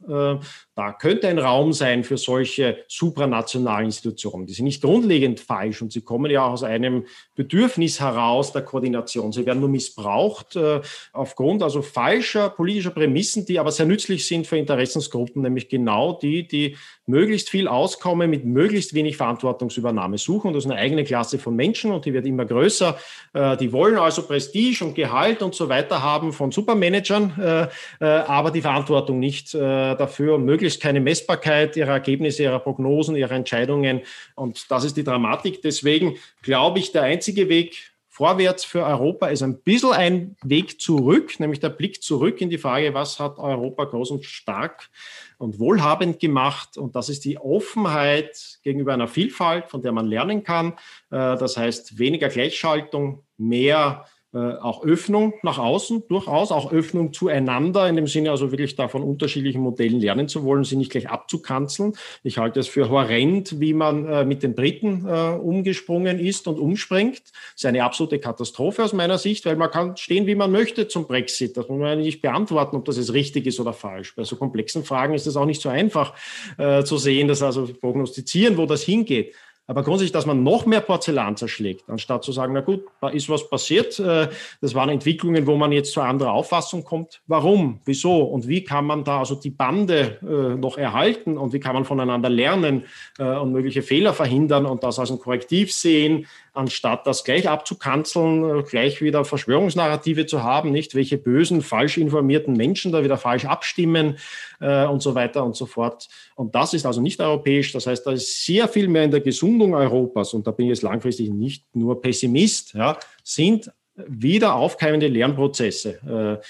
Da könnte ein Raum sein für solche supranationalen Institutionen. Die sind nicht grundlegend falsch und sie kommen ja auch aus einem Bedürfnis heraus der Koordination. Sie werden nur missbraucht äh, aufgrund also falscher politischer Prämissen, die aber sehr nützlich sind für Interessensgruppen, nämlich genau die, die möglichst viel Auskommen mit möglichst wenig Verantwortungsübernahme suchen. Und das ist eine eigene Klasse von Menschen und die wird immer größer. Äh, die wollen also Prestige und Gehalt und so weiter haben von Supermanagern, äh, äh, aber die Verantwortung nicht dafür, möglichst keine Messbarkeit ihrer Ergebnisse, ihrer Prognosen, ihrer Entscheidungen. Und das ist die Dramatik. Deswegen glaube ich, der einzige Weg, vorwärts für Europa ist ein bisschen ein Weg zurück, nämlich der Blick zurück in die Frage, was hat Europa groß und stark und wohlhabend gemacht. Und das ist die Offenheit gegenüber einer Vielfalt, von der man lernen kann. Äh, das heißt, weniger Gleichschaltung, mehr auch Öffnung nach außen, durchaus auch Öffnung zueinander, in dem Sinne also wirklich da von unterschiedlichen Modellen lernen zu wollen, sie nicht gleich abzukanzeln. Ich halte es für horrend, wie man äh, mit den Briten äh, umgesprungen ist und umspringt. Das ist eine absolute Katastrophe aus meiner Sicht, weil man kann stehen, wie man möchte zum Brexit. Das muss man nicht beantworten, ob das jetzt richtig ist oder falsch. Bei so komplexen Fragen ist es auch nicht so einfach äh, zu sehen, dass also prognostizieren, wo das hingeht. Aber grundsätzlich, dass man noch mehr Porzellan zerschlägt, anstatt zu sagen, na gut, da ist was passiert. Äh, das waren Entwicklungen, wo man jetzt zu anderer Auffassung kommt. Warum? Wieso? Und wie kann man da also die Bande äh, noch erhalten? Und wie kann man voneinander lernen äh, und mögliche Fehler verhindern und das als ein Korrektiv sehen? Anstatt das gleich abzukanzeln, äh, gleich wieder Verschwörungsnarrative zu haben, nicht welche bösen, falsch informierten Menschen da wieder falsch abstimmen äh, und so weiter und so fort. Und das ist also nicht europäisch. Das heißt, da ist sehr viel mehr in der Gesundung Europas, und da bin ich jetzt langfristig nicht nur Pessimist, ja, sind wieder aufkeimende Lernprozesse. Äh,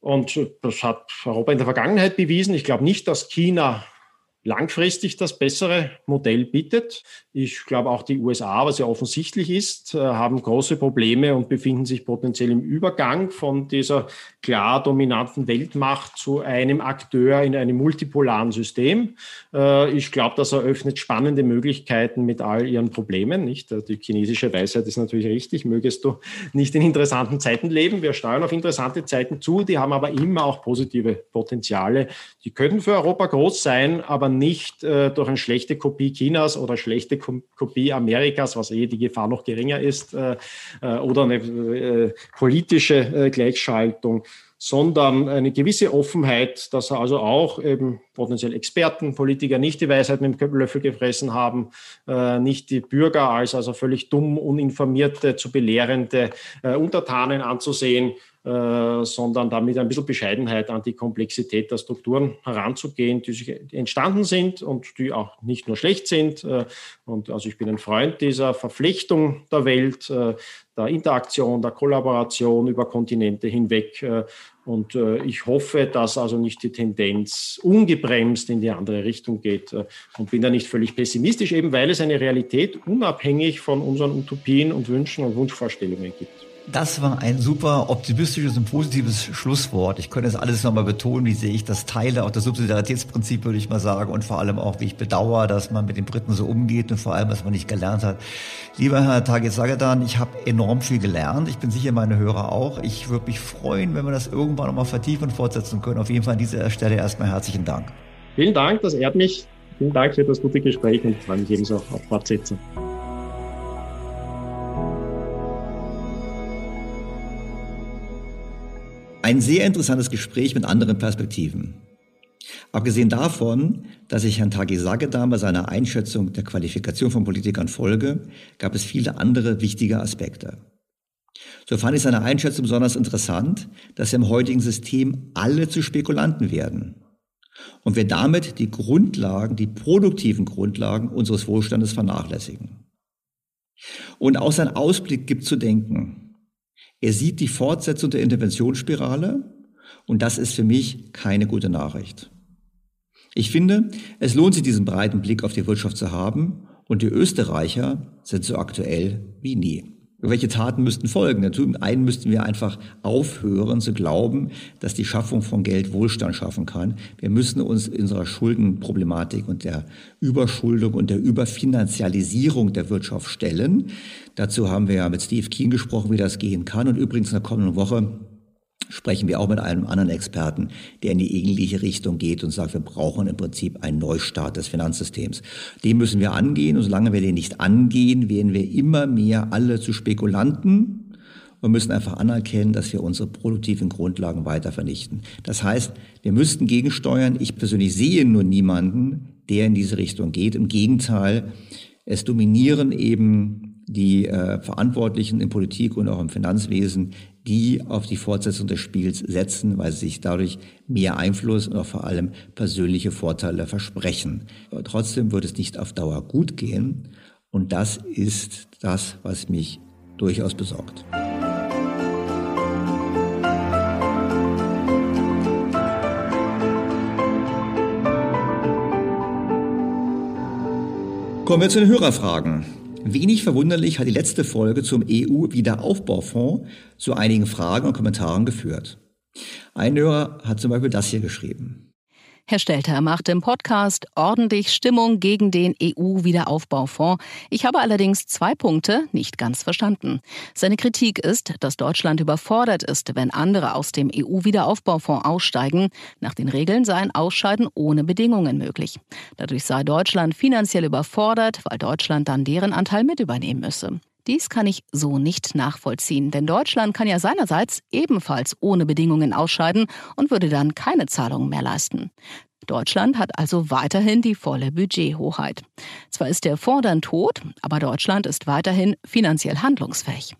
und das hat Europa in der Vergangenheit bewiesen. Ich glaube nicht, dass China langfristig das bessere Modell bietet. Ich glaube auch die USA, was ja offensichtlich ist, äh, haben große Probleme und befinden sich potenziell im Übergang von dieser klar dominanten Weltmacht zu einem Akteur in einem multipolaren System. Äh, ich glaube, das eröffnet spannende Möglichkeiten mit all ihren Problemen. Nicht? Die chinesische Weisheit ist natürlich richtig. Mögest du nicht in interessanten Zeiten leben. Wir steuern auf interessante Zeiten zu. Die haben aber immer auch positive Potenziale. Die können für Europa groß sein, aber nicht äh, durch eine schlechte Kopie Chinas oder schlechte Kopie Amerikas, was eh die Gefahr noch geringer ist, äh, äh, oder eine äh, politische äh, Gleichschaltung sondern eine gewisse Offenheit, dass also auch eben potenziell Experten, Politiker nicht die Weisheit mit dem Löffel gefressen haben, äh, nicht die Bürger als also völlig dumm, uninformierte, zu belehrende äh, Untertanen anzusehen, äh, sondern damit ein bisschen Bescheidenheit an die Komplexität der Strukturen heranzugehen, die sich entstanden sind und die auch nicht nur schlecht sind. Äh, und also ich bin ein Freund dieser Verflechtung der Welt, äh, der Interaktion, der Kollaboration über Kontinente hinweg. Und ich hoffe, dass also nicht die Tendenz ungebremst in die andere Richtung geht und bin da nicht völlig pessimistisch, eben weil es eine Realität unabhängig von unseren Utopien und Wünschen und Wunschvorstellungen gibt. Das war ein super optimistisches und positives Schlusswort. Ich könnte es alles nochmal betonen, wie sehe ich das teile, auch das Subsidiaritätsprinzip würde ich mal sagen und vor allem auch, wie ich bedauere, dass man mit den Briten so umgeht und vor allem, was man nicht gelernt hat. Lieber Herr Tage Sagadan, ich habe enorm viel gelernt. Ich bin sicher, meine Hörer auch. Ich würde mich freuen, wenn wir das irgendwann nochmal vertiefen und fortsetzen können. Auf jeden Fall an dieser Stelle erstmal herzlichen Dank. Vielen Dank, das ehrt mich. Vielen Dank für das gute Gespräch und freue mich ebenso auf Fortsetzung. Ein sehr interessantes Gespräch mit anderen Perspektiven. Abgesehen davon, dass ich Herrn Tagi Sagedam bei seiner Einschätzung der Qualifikation von Politikern folge, gab es viele andere wichtige Aspekte. So fand ich seine Einschätzung besonders interessant, dass im heutigen System alle zu Spekulanten werden und wir damit die Grundlagen, die produktiven Grundlagen unseres Wohlstandes vernachlässigen. Und auch sein Ausblick gibt zu denken. Er sieht die Fortsetzung der Interventionsspirale und das ist für mich keine gute Nachricht. Ich finde, es lohnt sich, diesen breiten Blick auf die Wirtschaft zu haben und die Österreicher sind so aktuell wie nie. Welche Taten müssten folgen? Zum einen müssten wir einfach aufhören zu glauben, dass die Schaffung von Geld Wohlstand schaffen kann. Wir müssen uns unserer Schuldenproblematik und der Überschuldung und der Überfinanzialisierung der Wirtschaft stellen. Dazu haben wir ja mit Steve Keen gesprochen, wie das gehen kann. Und übrigens in der kommenden Woche sprechen wir auch mit einem anderen Experten, der in die ähnliche Richtung geht und sagt, wir brauchen im Prinzip einen Neustart des Finanzsystems. Den müssen wir angehen und solange wir den nicht angehen, werden wir immer mehr alle zu Spekulanten und müssen einfach anerkennen, dass wir unsere produktiven Grundlagen weiter vernichten. Das heißt, wir müssten gegensteuern. Ich persönlich sehe nur niemanden, der in diese Richtung geht. Im Gegenteil, es dominieren eben die äh, Verantwortlichen in Politik und auch im Finanzwesen, die auf die Fortsetzung des Spiels setzen, weil sie sich dadurch mehr Einfluss und auch vor allem persönliche Vorteile versprechen. Aber trotzdem wird es nicht auf Dauer gut gehen und das ist das, was mich durchaus besorgt. Kommen wir zu den Hörerfragen. Wenig verwunderlich hat die letzte Folge zum EU-Wiederaufbaufonds zu einigen Fragen und Kommentaren geführt. Ein Hörer hat zum Beispiel das hier geschrieben. Herr Stelter macht im Podcast ordentlich Stimmung gegen den EU-Wiederaufbaufonds. Ich habe allerdings zwei Punkte nicht ganz verstanden. Seine Kritik ist, dass Deutschland überfordert ist, wenn andere aus dem EU-Wiederaufbaufonds aussteigen. Nach den Regeln sei ein Ausscheiden ohne Bedingungen möglich. Dadurch sei Deutschland finanziell überfordert, weil Deutschland dann deren Anteil mit übernehmen müsse. Dies kann ich so nicht nachvollziehen, denn Deutschland kann ja seinerseits ebenfalls ohne Bedingungen ausscheiden und würde dann keine Zahlungen mehr leisten. Deutschland hat also weiterhin die volle Budgethoheit. Zwar ist der Fonds dann tot, aber Deutschland ist weiterhin finanziell handlungsfähig.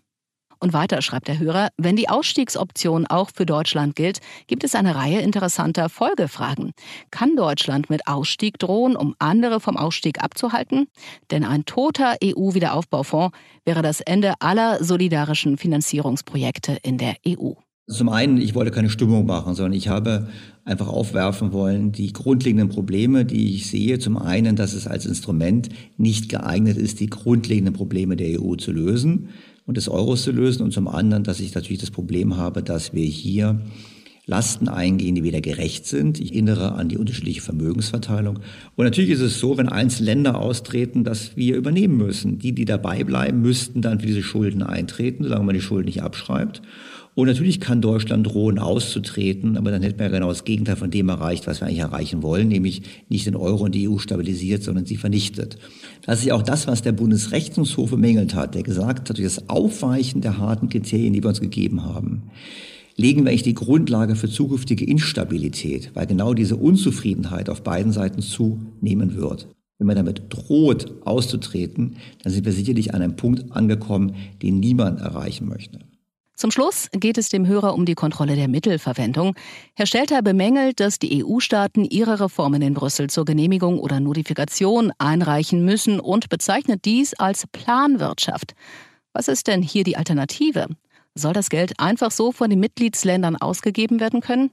Und weiter schreibt der Hörer, wenn die Ausstiegsoption auch für Deutschland gilt, gibt es eine Reihe interessanter Folgefragen. Kann Deutschland mit Ausstieg drohen, um andere vom Ausstieg abzuhalten? Denn ein toter EU-Wiederaufbaufonds wäre das Ende aller solidarischen Finanzierungsprojekte in der EU. Zum einen, ich wollte keine Stimmung machen, sondern ich habe einfach aufwerfen wollen, die grundlegenden Probleme, die ich sehe. Zum einen, dass es als Instrument nicht geeignet ist, die grundlegenden Probleme der EU zu lösen und des Euros zu lösen. Und zum anderen, dass ich natürlich das Problem habe, dass wir hier Lasten eingehen, die weder gerecht sind. Ich erinnere an die unterschiedliche Vermögensverteilung. Und natürlich ist es so, wenn einzelne Länder austreten, dass wir übernehmen müssen. Die, die dabei bleiben, müssten dann für diese Schulden eintreten, solange man die Schulden nicht abschreibt. Und natürlich kann Deutschland drohen, auszutreten, aber dann hätten wir ja genau das Gegenteil von dem erreicht, was wir eigentlich erreichen wollen, nämlich nicht den Euro und die EU stabilisiert, sondern sie vernichtet. Das ist auch das, was der Bundesrechnungshof bemängelt hat, der gesagt hat, durch das Aufweichen der harten Kriterien, die wir uns gegeben haben, legen wir eigentlich die Grundlage für zukünftige Instabilität, weil genau diese Unzufriedenheit auf beiden Seiten zunehmen wird. Wenn man damit droht, auszutreten, dann sind wir sicherlich an einem Punkt angekommen, den niemand erreichen möchte. Zum Schluss geht es dem Hörer um die Kontrolle der Mittelverwendung. Herr Stelter bemängelt, dass die EU-Staaten ihre Reformen in Brüssel zur Genehmigung oder Notifikation einreichen müssen und bezeichnet dies als Planwirtschaft. Was ist denn hier die Alternative? Soll das Geld einfach so von den Mitgliedsländern ausgegeben werden können?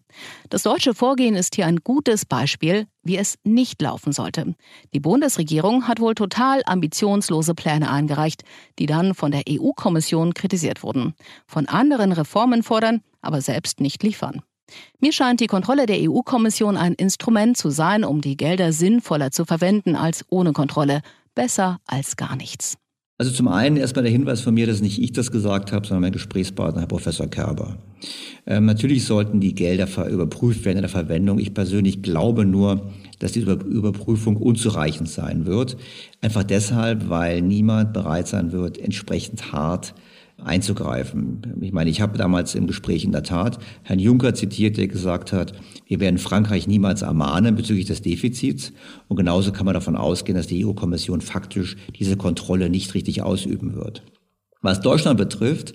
Das deutsche Vorgehen ist hier ein gutes Beispiel, wie es nicht laufen sollte. Die Bundesregierung hat wohl total ambitionslose Pläne eingereicht, die dann von der EU-Kommission kritisiert wurden. Von anderen Reformen fordern, aber selbst nicht liefern. Mir scheint die Kontrolle der EU-Kommission ein Instrument zu sein, um die Gelder sinnvoller zu verwenden als ohne Kontrolle. Besser als gar nichts. Also zum einen erstmal der Hinweis von mir, dass nicht ich das gesagt habe, sondern mein Gesprächspartner, Herr Professor Kerber. Ähm, natürlich sollten die Gelder überprüft werden in der Verwendung. Ich persönlich glaube nur, dass diese Überprüfung unzureichend sein wird. Einfach deshalb, weil niemand bereit sein wird, entsprechend hart einzugreifen. Ich meine, ich habe damals im Gespräch in der Tat Herrn Juncker zitiert, der gesagt hat, wir werden Frankreich niemals ermahnen bezüglich des Defizits. Und genauso kann man davon ausgehen, dass die EU-Kommission faktisch diese Kontrolle nicht richtig ausüben wird. Was Deutschland betrifft,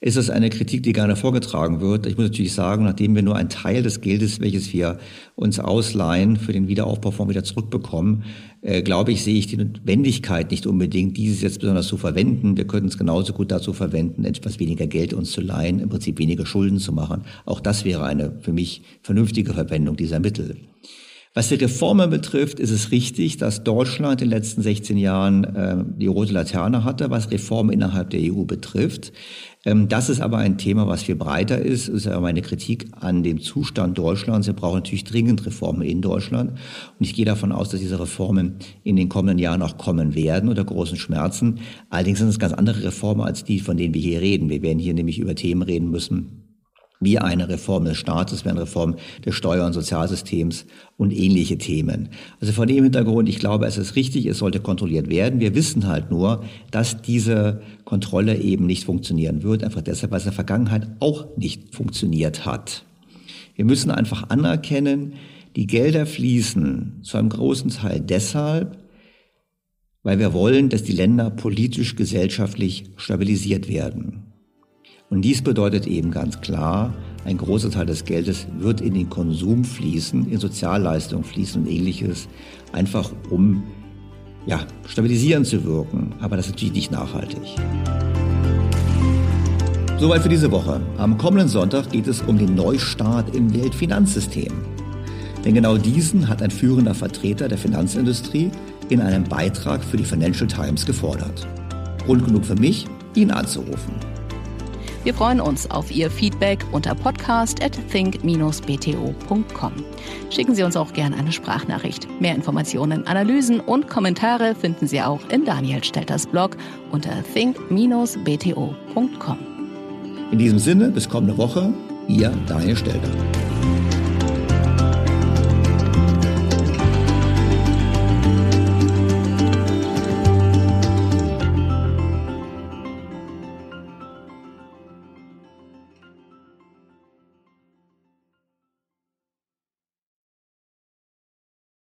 ist es eine Kritik, die gerne vorgetragen wird. Ich muss natürlich sagen, nachdem wir nur einen Teil des Geldes, welches wir uns ausleihen, für den Wiederaufbaufonds wieder zurückbekommen, äh, glaube ich, sehe ich die Notwendigkeit nicht unbedingt, dieses jetzt besonders zu verwenden. Wir könnten es genauso gut dazu verwenden, etwas weniger Geld uns zu leihen, im Prinzip weniger Schulden zu machen. Auch das wäre eine für mich vernünftige Verwendung dieser Mittel. Was die Reformen betrifft, ist es richtig, dass Deutschland in den letzten 16 Jahren äh, die rote Laterne hatte, was Reformen innerhalb der EU betrifft. Ähm, das ist aber ein Thema, was viel breiter ist. Das ist aber meine Kritik an dem Zustand Deutschlands. Wir brauchen natürlich dringend Reformen in Deutschland. Und ich gehe davon aus, dass diese Reformen in den kommenden Jahren auch kommen werden unter großen Schmerzen. Allerdings sind es ganz andere Reformen als die, von denen wir hier reden. Wir werden hier nämlich über Themen reden müssen, wie eine Reform des Staates, wie eine Reform des Steuer- und Sozialsystems und ähnliche Themen. Also vor dem Hintergrund, ich glaube, es ist richtig, es sollte kontrolliert werden. Wir wissen halt nur, dass diese Kontrolle eben nicht funktionieren wird, einfach deshalb, weil es in der Vergangenheit auch nicht funktioniert hat. Wir müssen einfach anerkennen, die Gelder fließen zu einem großen Teil deshalb, weil wir wollen, dass die Länder politisch, gesellschaftlich stabilisiert werden. Und dies bedeutet eben ganz klar, ein großer Teil des Geldes wird in den Konsum fließen, in Sozialleistungen fließen und ähnliches, einfach um ja, stabilisierend zu wirken. Aber das ist natürlich nicht nachhaltig. Soweit für diese Woche. Am kommenden Sonntag geht es um den Neustart im Weltfinanzsystem. Denn genau diesen hat ein führender Vertreter der Finanzindustrie in einem Beitrag für die Financial Times gefordert. Grund genug für mich, ihn anzurufen. Wir freuen uns auf Ihr Feedback unter podcast at think-bto.com. Schicken Sie uns auch gerne eine Sprachnachricht. Mehr Informationen, Analysen und Kommentare finden Sie auch in Daniel Stelters Blog unter think-bto.com. In diesem Sinne, bis kommende Woche, Ihr Daniel Stelter.